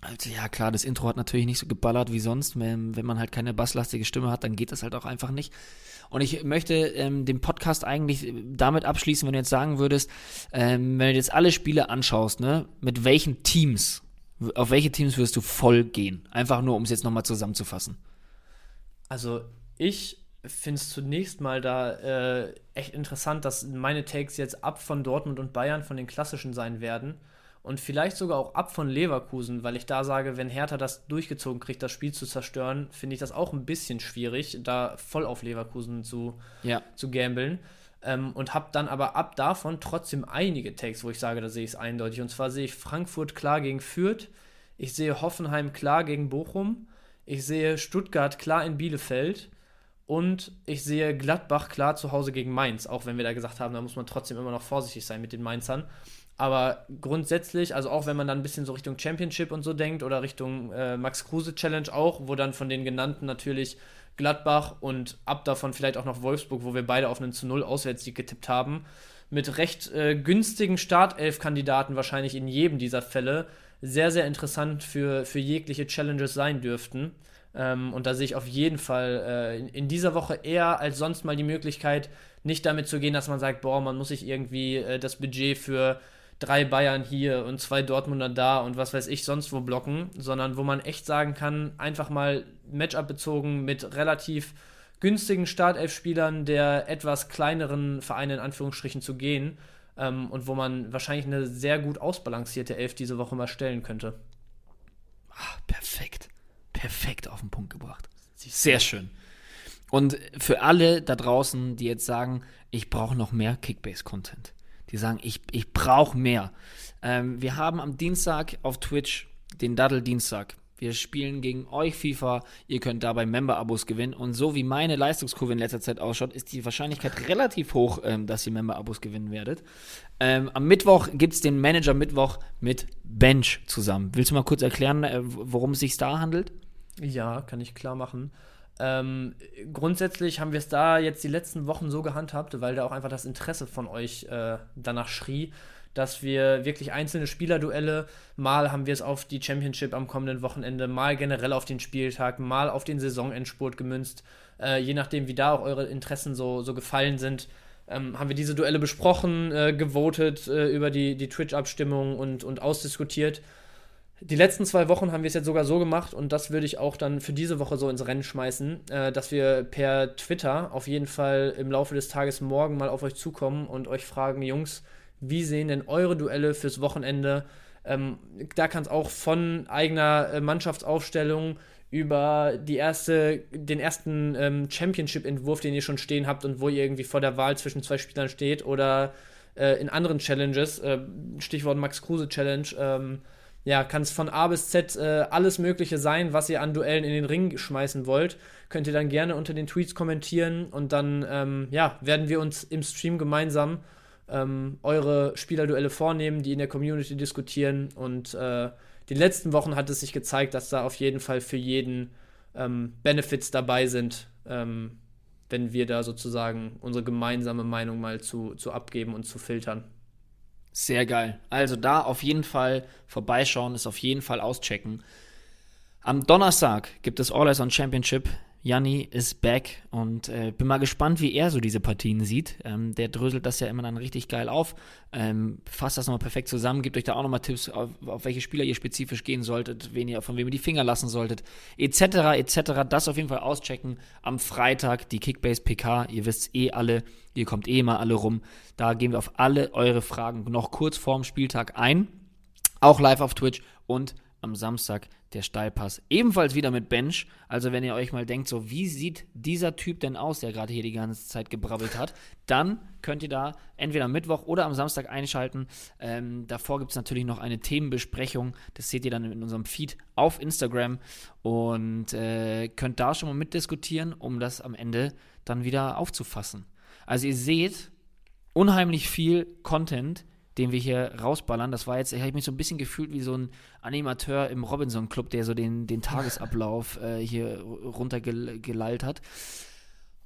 also ja, klar, das Intro hat natürlich nicht so geballert wie sonst. Wenn, wenn man halt keine basslastige Stimme hat, dann geht das halt auch einfach nicht. Und ich möchte ähm, den Podcast eigentlich damit abschließen, wenn du jetzt sagen würdest, ähm, wenn du jetzt alle Spiele anschaust, ne, mit welchen Teams, auf welche Teams würdest du voll gehen? Einfach nur, um es jetzt nochmal zusammenzufassen. Also ich finde es zunächst mal da äh, echt interessant, dass meine Takes jetzt ab von Dortmund und Bayern von den klassischen sein werden und vielleicht sogar auch ab von Leverkusen, weil ich da sage, wenn Hertha das durchgezogen kriegt, das Spiel zu zerstören, finde ich das auch ein bisschen schwierig, da voll auf Leverkusen zu, ja. zu gambeln. Ähm, und habe dann aber ab davon trotzdem einige Takes, wo ich sage, da sehe ich es eindeutig. Und zwar sehe ich Frankfurt klar gegen Fürth, ich sehe Hoffenheim klar gegen Bochum, ich sehe Stuttgart klar in Bielefeld und ich sehe Gladbach klar zu Hause gegen Mainz, auch wenn wir da gesagt haben, da muss man trotzdem immer noch vorsichtig sein mit den Mainzern. Aber grundsätzlich, also auch wenn man dann ein bisschen so Richtung Championship und so denkt oder Richtung äh, Max Kruse Challenge auch, wo dann von den genannten natürlich Gladbach und ab davon vielleicht auch noch Wolfsburg, wo wir beide auf einen zu Null Auswärtssieg getippt haben, mit recht äh, günstigen Startelf-Kandidaten wahrscheinlich in jedem dieser Fälle sehr, sehr interessant für, für jegliche Challenges sein dürften. Ähm, und da sehe ich auf jeden Fall äh, in, in, dieser Woche eher als sonst mal die Möglichkeit, nicht damit zu gehen, dass man sagt, boah, man muss sich irgendwie äh, das Budget für drei Bayern hier und zwei Dortmunder da und was weiß ich sonst wo blocken, sondern wo man echt sagen kann, einfach mal Matchup bezogen mit relativ günstigen Startelf-Spielern der etwas kleineren Vereine in Anführungsstrichen zu gehen ähm, und wo man wahrscheinlich eine sehr gut ausbalancierte Elf diese Woche mal stellen könnte. Ach, perfekt. Perfekt auf den Punkt gebracht. Sehr schön. Und für alle da draußen, die jetzt sagen, ich brauche noch mehr Kickbase-Content, die sagen, ich, ich brauche mehr. Ähm, wir haben am Dienstag auf Twitch den Daddle-Dienstag. Wir spielen gegen euch FIFA. Ihr könnt dabei Member-Abos gewinnen. Und so wie meine Leistungskurve in letzter Zeit ausschaut, ist die Wahrscheinlichkeit relativ hoch, ähm, dass ihr Member-Abos gewinnen werdet. Ähm, am Mittwoch gibt es den Manager-Mittwoch mit Bench zusammen. Willst du mal kurz erklären, äh, worum es sich da handelt? Ja, kann ich klar machen. Ähm, grundsätzlich haben wir es da jetzt die letzten Wochen so gehandhabt, weil da auch einfach das Interesse von euch äh, danach schrie, dass wir wirklich einzelne Spielerduelle, mal haben wir es auf die Championship am kommenden Wochenende, mal generell auf den Spieltag, mal auf den Saisonendspurt gemünzt, äh, je nachdem, wie da auch eure Interessen so, so gefallen sind. Ähm, haben wir diese Duelle besprochen, äh, gewotet äh, über die, die Twitch-Abstimmung und, und ausdiskutiert. Die letzten zwei Wochen haben wir es jetzt sogar so gemacht und das würde ich auch dann für diese Woche so ins Rennen schmeißen, äh, dass wir per Twitter auf jeden Fall im Laufe des Tages morgen mal auf euch zukommen und euch fragen, Jungs, wie sehen denn eure Duelle fürs Wochenende? Ähm, da kann es auch von eigener äh, Mannschaftsaufstellung über die erste, den ersten ähm, Championship-Entwurf, den ihr schon stehen habt und wo ihr irgendwie vor der Wahl zwischen zwei Spielern steht oder äh, in anderen Challenges, äh, Stichwort Max Kruse Challenge, ähm, ja, kann es von A bis Z äh, alles Mögliche sein, was ihr an Duellen in den Ring schmeißen wollt. Könnt ihr dann gerne unter den Tweets kommentieren und dann ähm, ja, werden wir uns im Stream gemeinsam ähm, eure Spielerduelle vornehmen, die in der Community diskutieren. Und äh, die letzten Wochen hat es sich gezeigt, dass da auf jeden Fall für jeden ähm, Benefits dabei sind, ähm, wenn wir da sozusagen unsere gemeinsame Meinung mal zu, zu abgeben und zu filtern. Sehr geil. Also da auf jeden Fall vorbeischauen, ist auf jeden Fall auschecken. Am Donnerstag gibt es All Eyes on Championship Janni ist back und äh, bin mal gespannt, wie er so diese Partien sieht. Ähm, der dröselt das ja immer dann richtig geil auf, ähm, fasst das nochmal perfekt zusammen, gibt euch da auch nochmal Tipps, auf, auf, welche Spieler ihr spezifisch gehen solltet, wen ihr, von wem ihr die Finger lassen solltet, etc., etc. Das auf jeden Fall auschecken. Am Freitag die Kickbase PK, ihr wisst eh alle, ihr kommt eh mal alle rum. Da gehen wir auf alle eure Fragen noch kurz vorm Spieltag ein. Auch live auf Twitch und am Samstag der Steilpass. Ebenfalls wieder mit Bench. Also wenn ihr euch mal denkt, so wie sieht dieser Typ denn aus, der gerade hier die ganze Zeit gebrabbelt hat, dann könnt ihr da entweder am Mittwoch oder am Samstag einschalten. Ähm, davor gibt es natürlich noch eine Themenbesprechung. Das seht ihr dann in unserem Feed auf Instagram und äh, könnt da schon mal mitdiskutieren, um das am Ende dann wieder aufzufassen. Also ihr seht unheimlich viel Content, den wir hier rausballern. Das war jetzt, ich habe mich so ein bisschen gefühlt wie so ein Animateur im Robinson Club, der so den, den Tagesablauf äh, hier runtergelallt hat.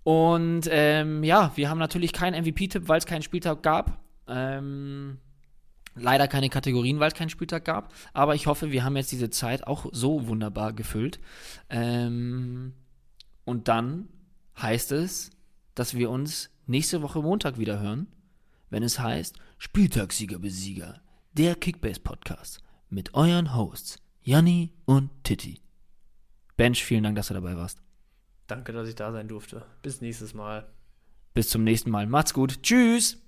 Und ähm, ja, wir haben natürlich keinen MVP-Tipp, weil es keinen Spieltag gab. Ähm, leider keine Kategorien, weil es keinen Spieltag gab. Aber ich hoffe, wir haben jetzt diese Zeit auch so wunderbar gefüllt. Ähm, und dann heißt es, dass wir uns nächste Woche Montag wieder hören wenn es heißt Spieltagssieger Besieger, der Kickbase Podcast mit euren Hosts Janni und Titti. Bench, vielen Dank, dass du dabei warst. Danke, dass ich da sein durfte. Bis nächstes Mal. Bis zum nächsten Mal. Macht's gut. Tschüss.